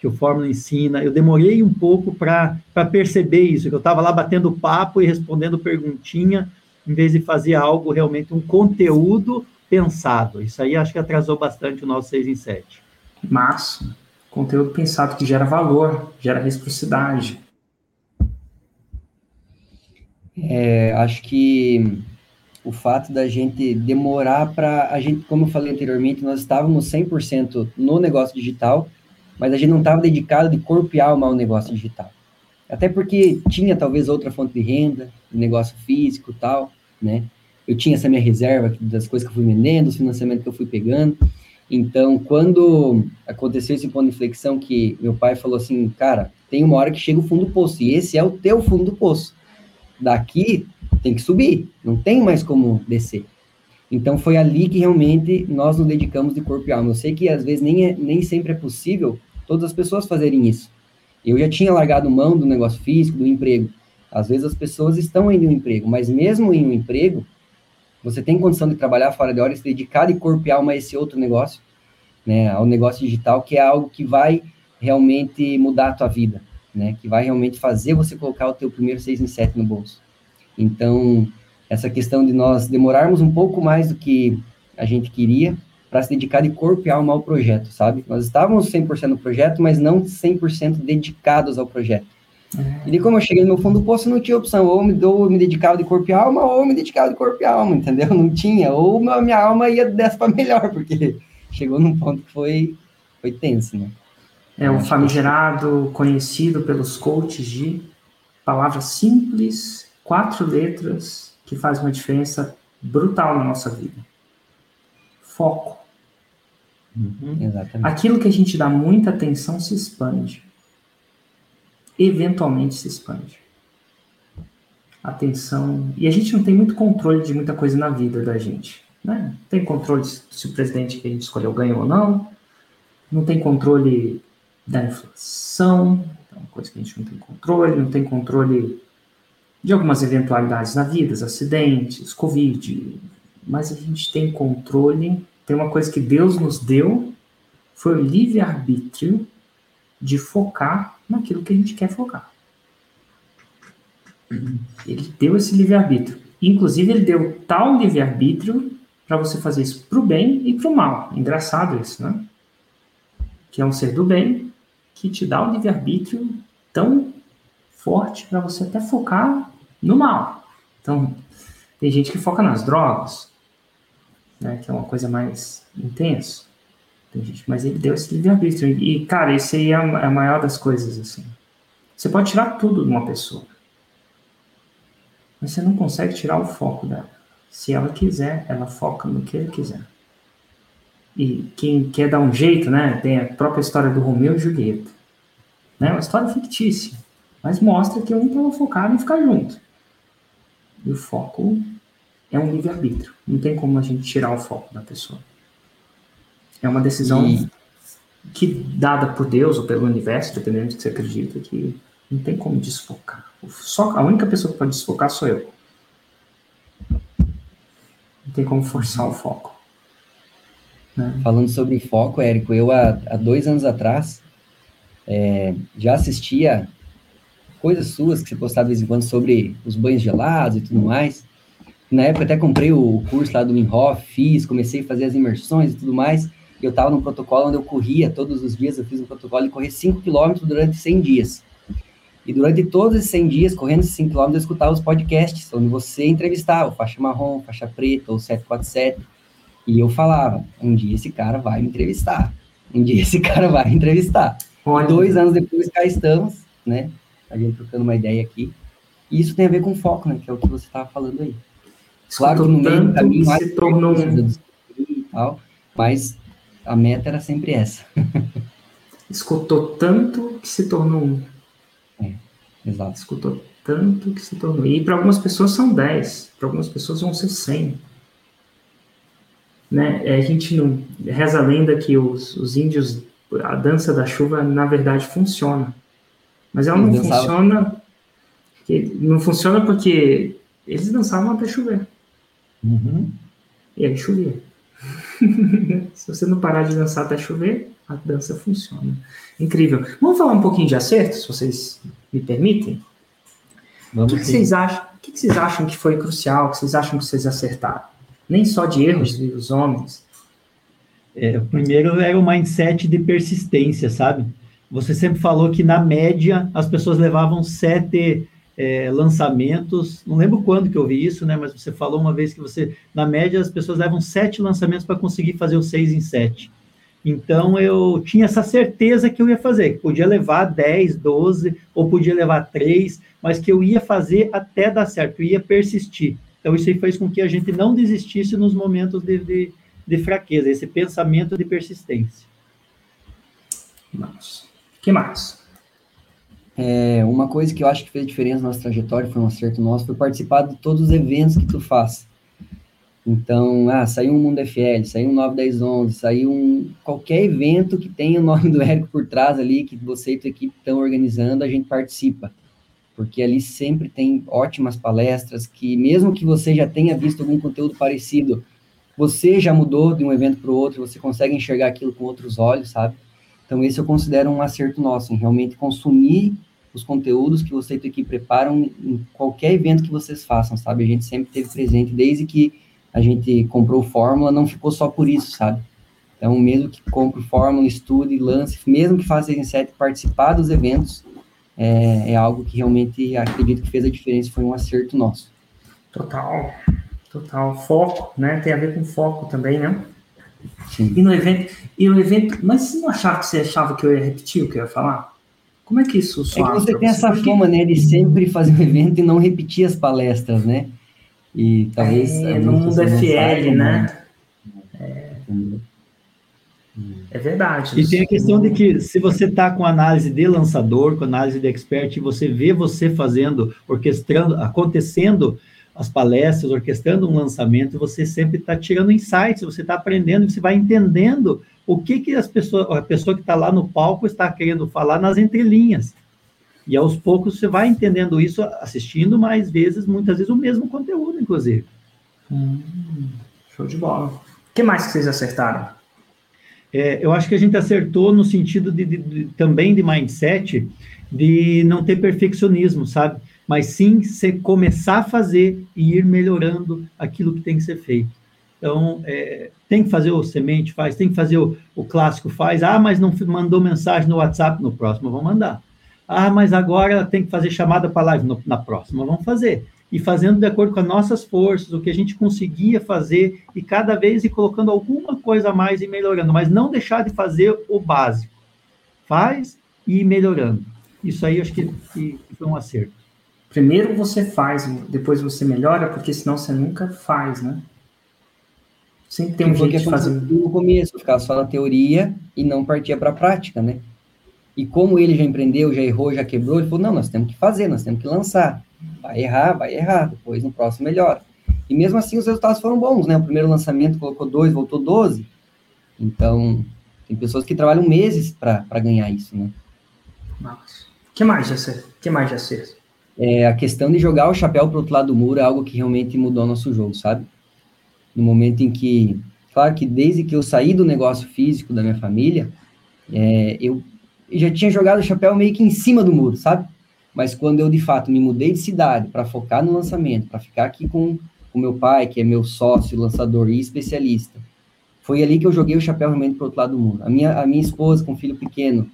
que o Fórmula ensina. Eu demorei um pouco para perceber isso, que eu estava lá batendo papo e respondendo perguntinha, em vez de fazer algo realmente, um conteúdo pensado. Isso aí acho que atrasou bastante o nosso 6 em 7. Mas, conteúdo pensado que gera valor, gera reciprocidade. É, acho que o fato da gente demorar para a gente, como eu falei anteriormente, nós estávamos 100% no negócio digital, mas a gente não estava dedicado de corpo e alma ao negócio digital. Até porque tinha talvez outra fonte de renda, negócio físico tal, né? Eu tinha essa minha reserva das coisas que eu fui vendendo, os financiamentos que eu fui pegando. Então, quando aconteceu esse ponto de inflexão que meu pai falou assim, cara, tem uma hora que chega o fundo do poço, e esse é o teu fundo do poço. Daqui tem que subir, não tem mais como descer. Então foi ali que realmente nós nos dedicamos de corpo e alma. Eu sei que às vezes nem, é, nem sempre é possível todas as pessoas fazerem isso. Eu já tinha largado mão do negócio físico, do emprego. Às vezes as pessoas estão em um emprego, mas mesmo em um emprego, você tem condição de trabalhar fora de hora se dedicar e alma a esse outro negócio, né, ao negócio digital, que é algo que vai realmente mudar a tua vida, né, que vai realmente fazer você colocar o teu primeiro 6 em 7 no bolso. Então, essa questão de nós demorarmos um pouco mais do que a gente queria para se dedicar de corpo e alma ao projeto, sabe? Nós estávamos 100% no projeto, mas não 100% dedicados ao projeto. É. E como eu cheguei no meu fundo do poço, não tinha opção. Ou me, ou me dedicava de corpo e alma, ou me dedicava de corpo e alma, entendeu? Não tinha. Ou a minha alma ia dessa para melhor, porque chegou num ponto que foi, foi tenso, né? É um famigerado conhecido pelos coaches de palavras simples, quatro letras, que faz uma diferença brutal na nossa vida. Foco. Uhum. Aquilo que a gente dá muita atenção se expande. Eventualmente se expande. Atenção. E a gente não tem muito controle de muita coisa na vida da gente. Né? Tem controle se o presidente que a gente escolheu ganhou ou não. Não tem controle da inflação, é uma coisa que a gente não tem controle. Não tem controle de algumas eventualidades na vida, acidentes, Covid, mas a gente tem controle. Tem uma coisa que Deus nos deu, foi o livre-arbítrio de focar naquilo que a gente quer focar. Ele deu esse livre-arbítrio. Inclusive, ele deu tal livre-arbítrio para você fazer isso para o bem e para o mal. Engraçado isso, né? Que é um ser do bem que te dá o livre-arbítrio tão forte para você até focar no mal. Então, tem gente que foca nas drogas, né, que é uma coisa mais intensa. Mas ele deu esse livre-arbítrio. E, cara, esse aí é a maior das coisas, assim. Você pode tirar tudo de uma pessoa, mas você não consegue tirar o foco dela. Se ela quiser, ela foca no que ela quiser. E quem quer dar um jeito, né, tem a própria história do Romeu e Julieta. Né, uma história fictícia, mas mostra que um estava focado em ficar junto. E o foco é um livre-arbítrio. Não tem como a gente tirar o foco da pessoa. É uma decisão e... que, dada por Deus ou pelo universo, dependendo do que você acredita, que não tem como desfocar. Só, a única pessoa que pode desfocar sou eu. Não tem como forçar o foco. Né? Falando sobre foco, Érico, eu há, há dois anos atrás é, já assistia coisas suas que você postava de vez em quando sobre os banhos gelados e tudo mais. Na época até comprei o curso lá do Minhoff, fiz, comecei a fazer as imersões e tudo mais. E eu estava num protocolo onde eu corria todos os dias, eu fiz um protocolo de correr 5 km durante 100 dias. E durante todos esses 100 dias, correndo esses 5 km, eu escutava os podcasts, onde você entrevistava o faixa marrom, faixa preta, ou 747. E eu falava, um dia esse cara vai me entrevistar. Um dia esse cara vai me entrevistar. E dois anos depois, cá estamos, né? a gente trocando uma ideia aqui. E isso tem a ver com foco, né? Que é o que você estava falando aí. Claro que no meio do caminho se tornou e tal, mas a meta era sempre essa. Escutou tanto que se tornou um. É, exato. Escutou tanto que se tornou. E para algumas pessoas são 10, para algumas pessoas vão ser 100. Né? É, a gente não reza a lenda que os, os índios, a dança da chuva, na verdade, funciona. Mas ela não funciona. Não funciona porque eles dançavam até chover. Uhum. E aí chovia. Se você não parar de dançar até chover, a dança funciona. Incrível. Vamos falar um pouquinho de acertos, se vocês me permitem? Vamos o que, que vocês acham? O que vocês acham que foi crucial? O que vocês acham que vocês acertaram? Nem só de erros dos homens. É, o primeiro era o mindset de persistência, sabe? Você sempre falou que, na média, as pessoas levavam sete é, lançamentos. Não lembro quando que eu vi isso, né? Mas você falou uma vez que você, na média, as pessoas levam sete lançamentos para conseguir fazer o seis em sete. Então, eu tinha essa certeza que eu ia fazer, que podia levar 10, 12, ou podia levar 3, mas que eu ia fazer até dar certo, eu ia persistir. Então, isso aí fez com que a gente não desistisse nos momentos de, de, de fraqueza, esse pensamento de persistência. Nossa que mais? É, uma coisa que eu acho que fez diferença na nossa trajetória, foi um acerto nosso, foi participar de todos os eventos que tu faz. Então, ah, saiu um Mundo FL, saiu um 91011, saiu um qualquer evento que tenha o nome do Érico por trás ali, que você e tua equipe estão organizando, a gente participa. Porque ali sempre tem ótimas palestras que, mesmo que você já tenha visto algum conteúdo parecido, você já mudou de um evento para o outro, você consegue enxergar aquilo com outros olhos, sabe? Então, esse eu considero um acerto nosso, em realmente consumir os conteúdos que você e tua equipe preparam em qualquer evento que vocês façam, sabe? A gente sempre teve presente, desde que a gente comprou Fórmula, não ficou só por isso, sabe? Então, mesmo que compre Fórmula, estude, lance, mesmo que faça 6 em 7, participar dos eventos, é, é, algo que realmente acredito que fez a diferença, foi um acerto nosso. Total, total. Foco, né? Tem a ver com foco também, né? Sim. E no evento, e no evento, mas você não achava que você achava que eu ia repetir o que eu ia falar? Como é que isso É que você tem essa fama, né, de sempre fazer um evento e não repetir as palestras, né? E talvez. É, no mundo FL, né? É. é verdade. E tem a questão de que se você está com análise de lançador, com análise de expert, e você vê você fazendo, orquestrando, acontecendo as palestras, orquestrando um lançamento, você sempre está tirando insights, você está aprendendo, você vai entendendo o que, que as pessoas, a pessoa que está lá no palco está querendo falar nas entrelinhas. E aos poucos você vai entendendo isso assistindo mais vezes, muitas vezes o mesmo conteúdo, inclusive. Hum, show de bola. O que mais que vocês acertaram? É, eu acho que a gente acertou no sentido de, de, de, também de mindset, de não ter perfeccionismo, sabe? Mas sim você começar a fazer e ir melhorando aquilo que tem que ser feito. Então, é, tem que fazer o semente, faz, tem que fazer o, o clássico, faz. Ah, mas não mandou mensagem no WhatsApp, no próximo vou mandar. Ah, mas agora tem que fazer chamada para live, no, na próxima vamos fazer e fazendo de acordo com as nossas forças, o que a gente conseguia fazer, e cada vez ir colocando alguma coisa a mais e melhorando, mas não deixar de fazer o básico. Faz e ir melhorando. Isso aí acho que, que foi um acerto. Primeiro você faz, depois você melhora, porque senão você nunca faz, né? Sempre tem um jeito de fazer. No começo, ficar só na teoria e não partia para a prática, né? E como ele já empreendeu, já errou, já quebrou, ele falou: não, nós temos que fazer, nós temos que lançar. Vai errar, vai errar, depois no próximo melhora. E mesmo assim os resultados foram bons, né? O primeiro lançamento colocou dois, voltou 12. Então, tem pessoas que trabalham meses para ganhar isso, né? Mas, que mais, Jacir? que mais, Jacir? É, a questão de jogar o chapéu para outro lado do muro é algo que realmente mudou nosso jogo, sabe? No momento em que, claro que desde que eu saí do negócio físico da minha família, é, eu já tinha jogado o chapéu meio que em cima do muro, sabe? Mas quando eu de fato me mudei de cidade para focar no lançamento, para ficar aqui com o meu pai, que é meu sócio, lançador e especialista, foi ali que eu joguei o chapéu realmente para o outro lado do mundo. A minha, a minha esposa, com filho pequeno,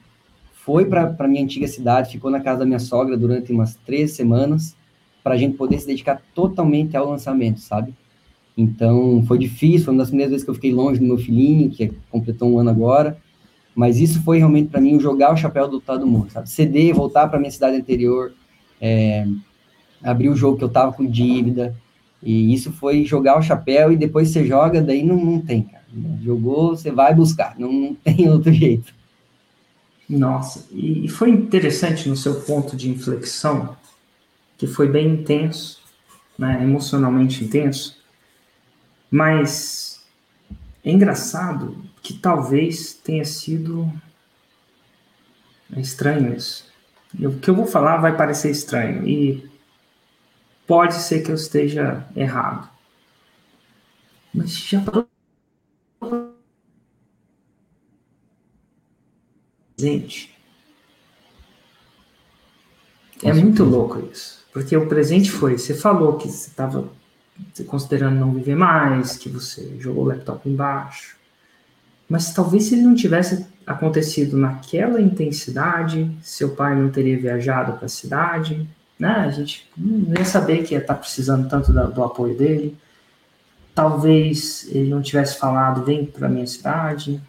foi para a minha antiga cidade, ficou na casa da minha sogra durante umas três semanas, para a gente poder se dedicar totalmente ao lançamento, sabe? Então, foi difícil, foi uma das primeiras vezes que eu fiquei longe do meu filhinho, que completou um ano agora, mas isso foi realmente para mim jogar o chapéu do lado do mundo, sabe? Ceder, voltar para minha cidade anterior, é, abrir o jogo que eu tava com dívida. E isso foi jogar o chapéu e depois você joga, daí não, não tem, cara. Jogou, você vai buscar, não, não tem outro jeito. Nossa, e foi interessante no seu ponto de inflexão, que foi bem intenso, né, emocionalmente intenso, mas é engraçado que talvez tenha sido é estranho isso. o que eu vou falar vai parecer estranho e pode ser que eu esteja errado. Mas já presente. É muito louco isso. Porque o presente foi, você falou que você estava considerando não viver mais, que você jogou o laptop embaixo, mas talvez se ele não tivesse acontecido naquela intensidade, seu pai não teria viajado para a cidade, né? A gente não ia saber que ia estar tá precisando tanto do, do apoio dele. Talvez ele não tivesse falado, vem para minha cidade.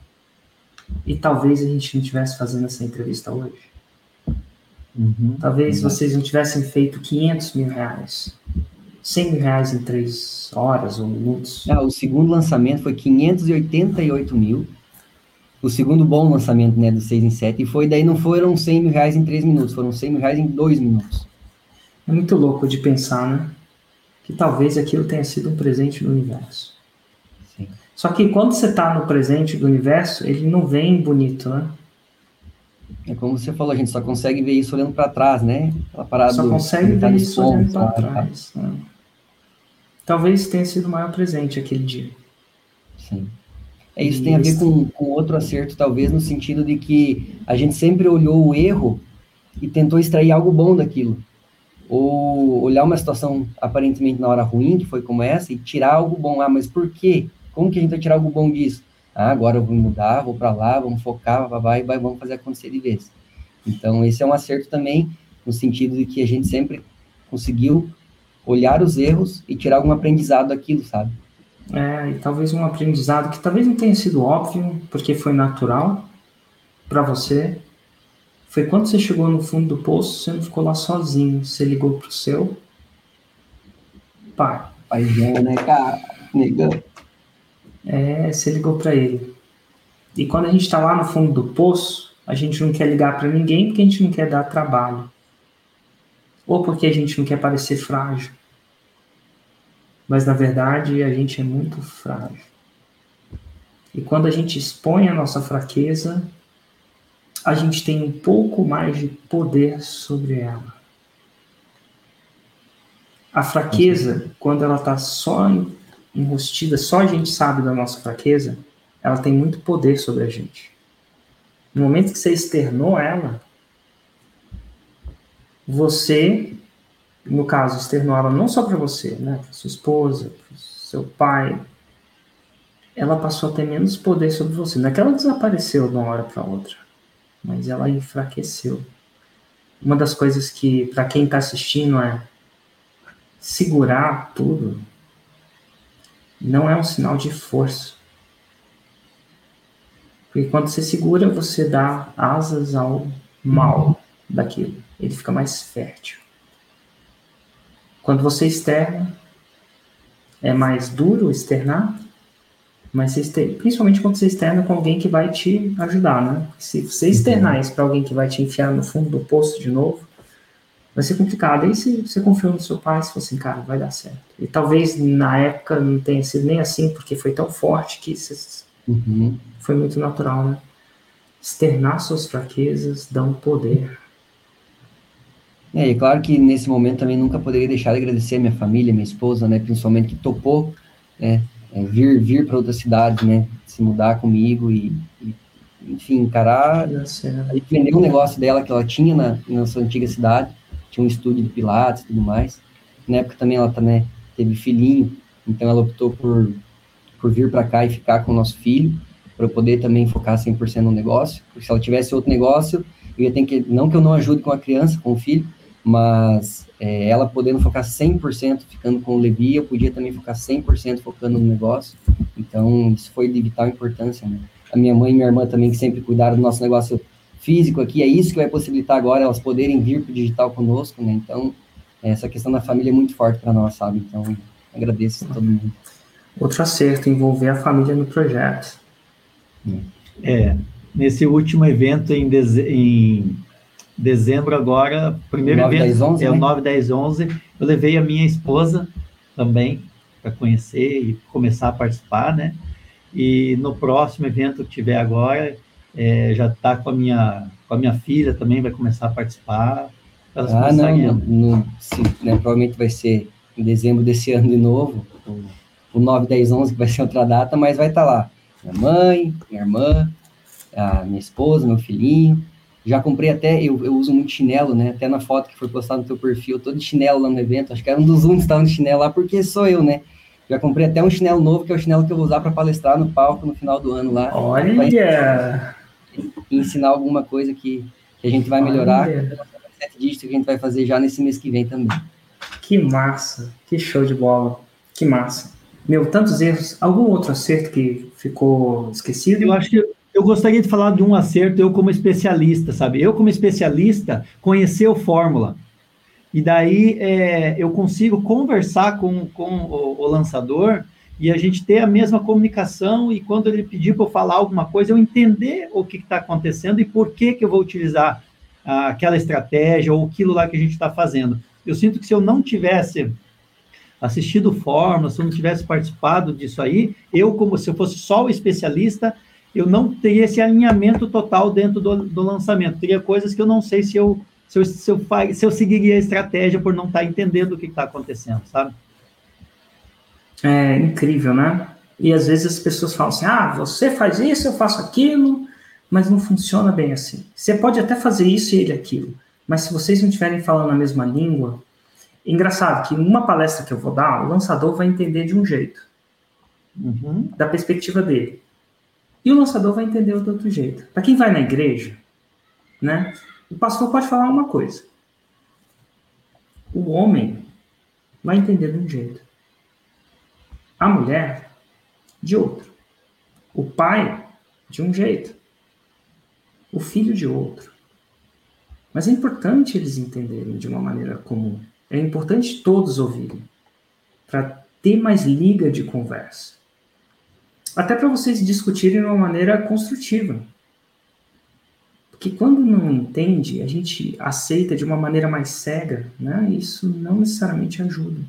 E talvez a gente não tivesse fazendo essa entrevista hoje. Uhum, talvez uhum. vocês não tivessem feito 500 mil reais 100 mil reais em três horas ou minutos. Ah, o segundo lançamento foi 588 mil. O segundo bom lançamento, né, do 6 em 7. E foi daí não foram 100 mil reais em três minutos, foram 100 mil reais em dois minutos. É muito louco de pensar, né? Que talvez aquilo tenha sido um presente do universo. Sim. Só que quando você está no presente do universo, ele não vem bonito, né? É como você falou, a gente só consegue ver isso olhando para trás, né? só consegue ver isso olhando para trás. Né? Talvez tenha sido o maior presente aquele dia. Sim. É, isso e tem a ver com, com outro acerto, talvez, no sentido de que a gente sempre olhou o erro e tentou extrair algo bom daquilo. Ou olhar uma situação aparentemente na hora ruim, que foi como essa, e tirar algo bom. Ah, mas por quê? Como que a gente vai tirar algo bom disso? Ah, agora eu vou mudar, vou para lá, vamos focar, vai, vai, vamos fazer acontecer de vez. Então, esse é um acerto também, no sentido de que a gente sempre conseguiu olhar os erros e tirar algum aprendizado daquilo, sabe? É, e talvez um aprendizado que talvez não tenha sido óbvio, porque foi natural para você. Foi quando você chegou no fundo do poço, você não ficou lá sozinho, você ligou pro seu pai. Paizão, né, cara? Negão. É, você ligou para ele. E quando a gente está lá no fundo do poço, a gente não quer ligar para ninguém porque a gente não quer dar trabalho. Ou porque a gente não quer parecer frágil mas na verdade a gente é muito frágil. E quando a gente expõe a nossa fraqueza, a gente tem um pouco mais de poder sobre ela. A fraqueza, quando ela está só enrustida, só a gente sabe da nossa fraqueza, ela tem muito poder sobre a gente. No momento que você externou ela, você, no caso, externou ela não só para você, né, para sua esposa, para seu pai, ela passou a ter menos poder sobre você. Não é que ela desapareceu de uma hora para outra, mas ela enfraqueceu. Uma das coisas que, para quem está assistindo, é segurar tudo não é um sinal de força. Porque quando você segura, você dá asas ao mal daquilo. Ele fica mais fértil. Quando você externa, é mais duro externar, mas externa, principalmente quando você externa com alguém que vai te ajudar, né? Se você externar uhum. isso para alguém que vai te enfiar no fundo do poço de novo, vai ser complicado. Aí se você confiou no seu pai, se fosse assim, cara, vai dar certo. E talvez na época não tenha sido nem assim, porque foi tão forte que você, uhum. foi muito natural, né? Externar suas fraquezas dá um poder. É, e claro que nesse momento também nunca poderia deixar de agradecer a minha família, minha esposa, né, principalmente que topou, né, é, vir vir para outra cidade, né, se mudar comigo e, e enfim, encarar, aí vender um negócio dela que ela tinha na, na sua antiga cidade, tinha um estúdio de pilates e tudo mais. Na época também ela também teve filhinho, então ela optou por, por vir para cá e ficar com o nosso filho, para poder também focar 100% no negócio. Porque se ela tivesse outro negócio, eu ia ter que, não que eu não ajude com a criança, com o filho, mas é, ela podendo focar 100% ficando com o Levi, eu podia também focar 100% focando no negócio. Então, isso foi de vital importância, né? A minha mãe e minha irmã também, que sempre cuidaram do nosso negócio físico aqui, é isso que vai possibilitar agora elas poderem vir para o digital conosco, né? Então, essa questão da família é muito forte para nós, sabe? Então, agradeço a todo mundo. Outro acerto, envolver a família no projeto. É, nesse último evento em, deze em dezembro agora, primeiro 9, evento 10, 11, é né? o 9, 10, 11, eu levei a minha esposa também para conhecer e começar a participar, né? E no próximo evento que tiver agora, é, já está com a minha com a minha filha também vai começar a participar. Ah, não, no, no, sim, né, provavelmente vai ser em dezembro desse ano de novo, o, o 9, 10, 11, que vai ser outra data, mas vai estar tá lá. Minha mãe, minha irmã, a minha esposa, meu filhinho. Já comprei até, eu, eu uso muito chinelo, né? Até na foto que foi postada no teu perfil, todo de chinelo lá no evento. Acho que era um dos únicos que estavam de chinelo lá, porque sou eu, né? Já comprei até um chinelo novo, que é o chinelo que eu vou usar para palestrar no palco no final do ano lá. Olha! E ensinar alguma coisa que, que a gente vai melhorar. Sete dígitos que a gente vai fazer já nesse mês que vem também. Que massa, que show de bola, que massa. Meu, tantos erros. Algum outro acerto que ficou esquecido? Eu acho que eu gostaria de falar de um acerto, eu como especialista, sabe? Eu como especialista, conhecer o Fórmula. E daí é, eu consigo conversar com, com o, o lançador e a gente ter a mesma comunicação e quando ele pedir para eu falar alguma coisa, eu entender o que está acontecendo e por que, que eu vou utilizar ah, aquela estratégia ou aquilo lá que a gente está fazendo. Eu sinto que se eu não tivesse assistido Fórmula, se eu não tivesse participado disso aí, eu, como se eu fosse só o especialista, eu não teria esse alinhamento total dentro do, do lançamento. Teria coisas que eu não sei se eu, se eu, se eu, se eu seguiria a estratégia por não estar tá entendendo o que está acontecendo, sabe? É incrível, né? E às vezes as pessoas falam assim: ah, você faz isso, eu faço aquilo, mas não funciona bem assim. Você pode até fazer isso e ele aquilo, mas se vocês não estiverem falando a mesma língua, é engraçado que uma palestra que eu vou dar, o lançador vai entender de um jeito, uhum. da perspectiva dele, e o lançador vai entender de outro jeito. Para quem vai na igreja, né? O pastor pode falar uma coisa, o homem vai entender de um jeito a mulher de outro, o pai de um jeito, o filho de outro. Mas é importante eles entenderem de uma maneira comum. É importante todos ouvirem, para ter mais liga de conversa. Até para vocês discutirem de uma maneira construtiva. Porque quando não entende, a gente aceita de uma maneira mais cega, né? Isso não necessariamente ajuda.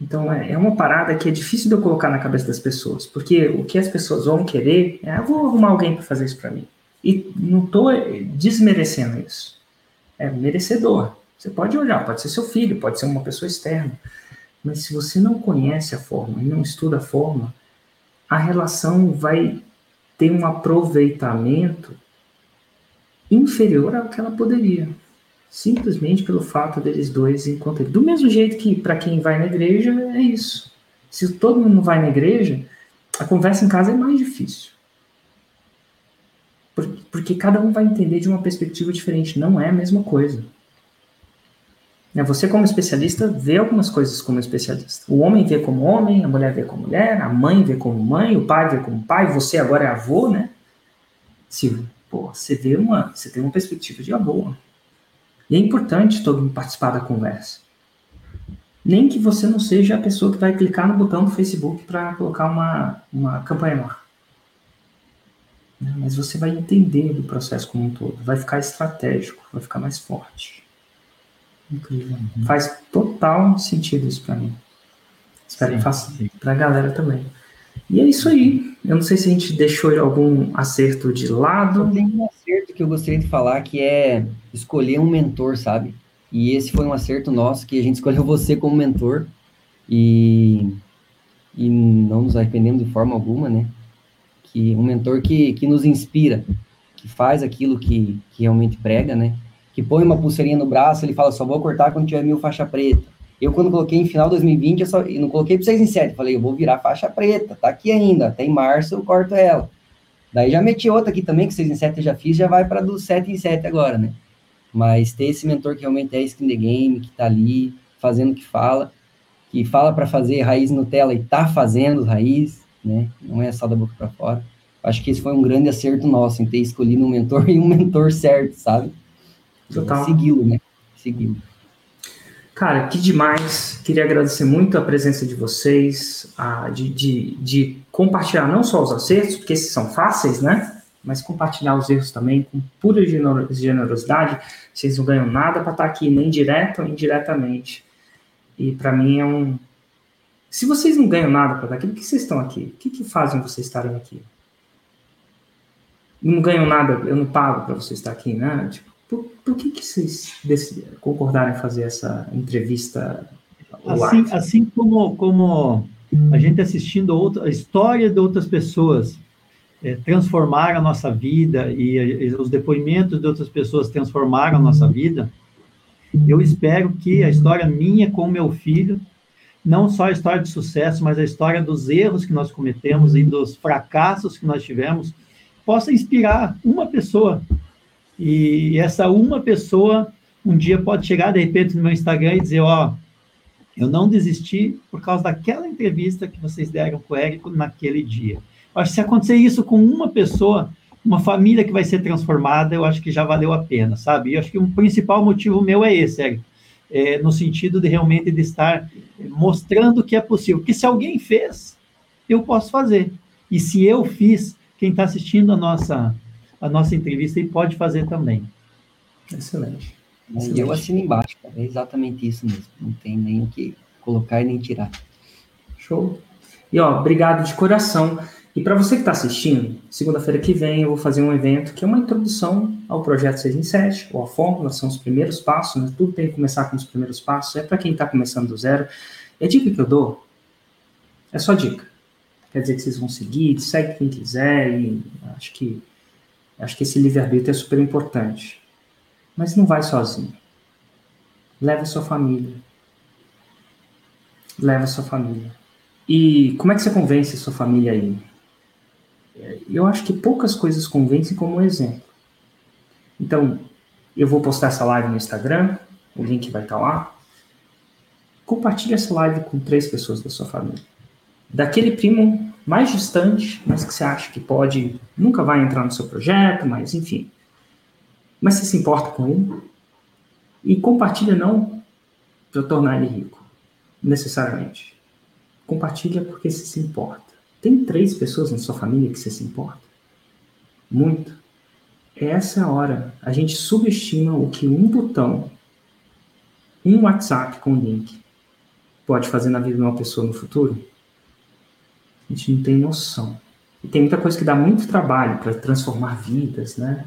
Então é, é uma parada que é difícil de eu colocar na cabeça das pessoas, porque o que as pessoas vão querer é, eu vou arrumar alguém para fazer isso para mim. E não estou desmerecendo isso. É merecedor. Você pode olhar, pode ser seu filho, pode ser uma pessoa externa. Mas se você não conhece a forma e não estuda a forma, a relação vai ter um aproveitamento inferior ao que ela poderia. Simplesmente pelo fato deles dois encontrarem. Do mesmo jeito que para quem vai na igreja é isso. Se todo mundo vai na igreja, a conversa em casa é mais difícil. Porque cada um vai entender de uma perspectiva diferente, não é a mesma coisa. Né, você, como especialista, vê algumas coisas como especialista. O homem vê como homem, a mulher vê como mulher, a mãe vê como mãe, o pai vê como pai, você agora é avô, né? Se, pô, você vê uma, você tem uma perspectiva de avô. E é importante todo mundo participar da conversa. Nem que você não seja a pessoa que vai clicar no botão do Facebook para colocar uma, uma campanha lá. Né? Mas você vai entender do processo como um todo, vai ficar estratégico, vai ficar mais forte. Incrível. Uhum. Faz total sentido isso para mim. Espero sim, que faça para a galera também. E é isso aí. Eu não sei se a gente deixou algum acerto de lado. Tem um acerto que eu gostaria de falar que é escolher um mentor, sabe? E esse foi um acerto nosso que a gente escolheu você como mentor e, e não nos arrependemos de forma alguma, né? que um mentor que, que nos inspira, que faz aquilo que, que realmente prega, né? Que põe uma pulseirinha no braço, ele fala, só vou cortar quando tiver mil faixa preta. Eu, quando coloquei em final de 2020, eu, só, não coloquei para 6 em 7, falei, eu vou virar faixa preta, tá aqui ainda, até em março eu corto ela. Daí já meti outra aqui também, que 6 em 7 eu já fiz, já vai para do 7 em 7 agora, né? Mas ter esse mentor que realmente é skin the game, que tá ali, fazendo o que fala, que fala para fazer raiz Nutella e tá fazendo raiz, né? Não é só da boca para fora. Acho que esse foi um grande acerto nosso, em ter escolhido um mentor e um mentor certo, sabe? Total. Segui-lo, né? Segui-lo. Cara, que demais. Queria agradecer muito a presença de vocês, a, de, de, de compartilhar não só os acertos, porque esses são fáceis, né? Mas compartilhar os erros também com pura generosidade. Vocês não ganham nada para estar aqui, nem direto ou indiretamente. E para mim é um, se vocês não ganham nada para aqui, por que vocês estão aqui? O que, que fazem vocês estarem aqui? Não ganham nada, eu não pago para vocês estar aqui, né? Tipo, por, por que, que vocês concordaram em fazer essa entrevista? Assim, assim como, como a gente assistindo outra, a história de outras pessoas é, transformaram a nossa vida e, e os depoimentos de outras pessoas transformaram a nossa vida, eu espero que a história minha com meu filho não só a história de sucesso, mas a história dos erros que nós cometemos e dos fracassos que nós tivemos, possa inspirar uma pessoa. E essa uma pessoa um dia pode chegar de repente no meu Instagram e dizer, ó, oh, eu não desisti por causa daquela entrevista que vocês deram com o Érico naquele dia. Eu acho que se acontecer isso com uma pessoa, uma família que vai ser transformada, eu acho que já valeu a pena, sabe? E eu acho que o principal motivo meu é esse, Érico é, no sentido de realmente de estar mostrando que é possível. Porque se alguém fez, eu posso fazer. E se eu fiz, quem está assistindo a nossa, a nossa entrevista aí pode fazer também. Excelente. Excelente. Eu assino embaixo, é exatamente isso mesmo. Não tem nem o que colocar e nem tirar. Show. E ó, obrigado de coração. E para você que está assistindo, segunda-feira que vem eu vou fazer um evento que é uma introdução ao projeto 6 em 7, ou a fórmula, são os primeiros passos, né? tudo tem que começar com os primeiros passos, é para quem está começando do zero. E a dica que eu dou é só dica. Quer dizer que vocês vão seguir, segue quem quiser, e acho que, acho que esse livre-arbítrio é super importante. Mas não vai sozinho. Leve a sua família. Leve a sua família. E como é que você convence sua família aí? eu acho que poucas coisas convencem como exemplo. Então, eu vou postar essa live no Instagram, o link vai estar lá. Compartilhe essa live com três pessoas da sua família. Daquele primo mais distante, mas que você acha que pode, nunca vai entrar no seu projeto, mas enfim. Mas você se importa com ele? E compartilha não para tornar ele rico, necessariamente. Compartilha porque você se importa. Tem três pessoas na sua família que você se importa? Muito. Essa é a hora. A gente subestima o que um botão, um WhatsApp com link, pode fazer na vida de uma pessoa no futuro. A gente não tem noção. E tem muita coisa que dá muito trabalho para transformar vidas, né?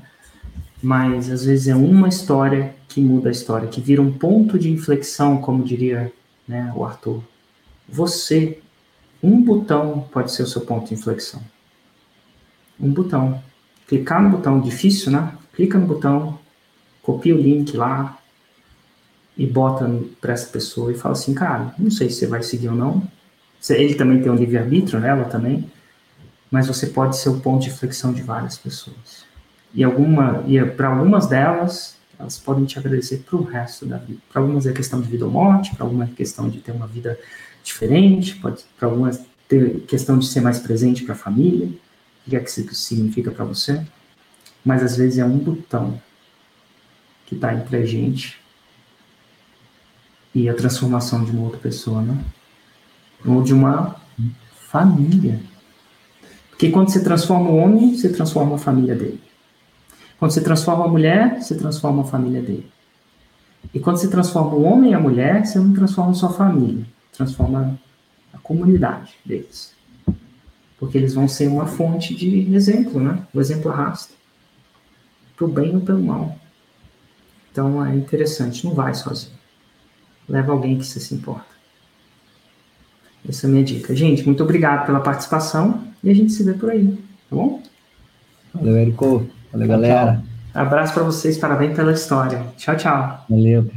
Mas às vezes é uma história que muda a história, que vira um ponto de inflexão, como diria né, o Arthur. Você, um botão pode ser o seu ponto de inflexão. Um botão. Clicar no botão difícil, né? Clica no botão, copia o link lá e bota para essa pessoa e fala assim, cara, não sei se você vai seguir ou não. Ele também tem um livre-arbítrio, né? Ela também mas você pode ser o ponto de flexão de várias pessoas. E alguma e para algumas delas, elas podem te agradecer para o resto da vida. Para algumas é questão de vida ou morte, para algumas é questão de ter uma vida diferente, para algumas ter questão de ser mais presente para a família, o que é que isso significa para você. Mas às vezes é um botão que está entre a gente e a transformação de uma outra pessoa, né? Ou de uma família. Porque quando você transforma o homem, você transforma a família dele. Quando você transforma a mulher, você transforma a família dele. E quando você transforma o homem e a mulher, você não transforma sua família, transforma a comunidade deles. Porque eles vão ser uma fonte de exemplo, né? O exemplo arrasta. Pro bem ou pelo mal. Então é interessante, não vai sozinho. Leva alguém que você se importa. Essa é a minha dica. Gente, muito obrigado pela participação e a gente se vê por aí, tá bom? Valeu, Érico. Valeu, galera. Abraço para vocês, parabéns pela história. Tchau, tchau. Valeu.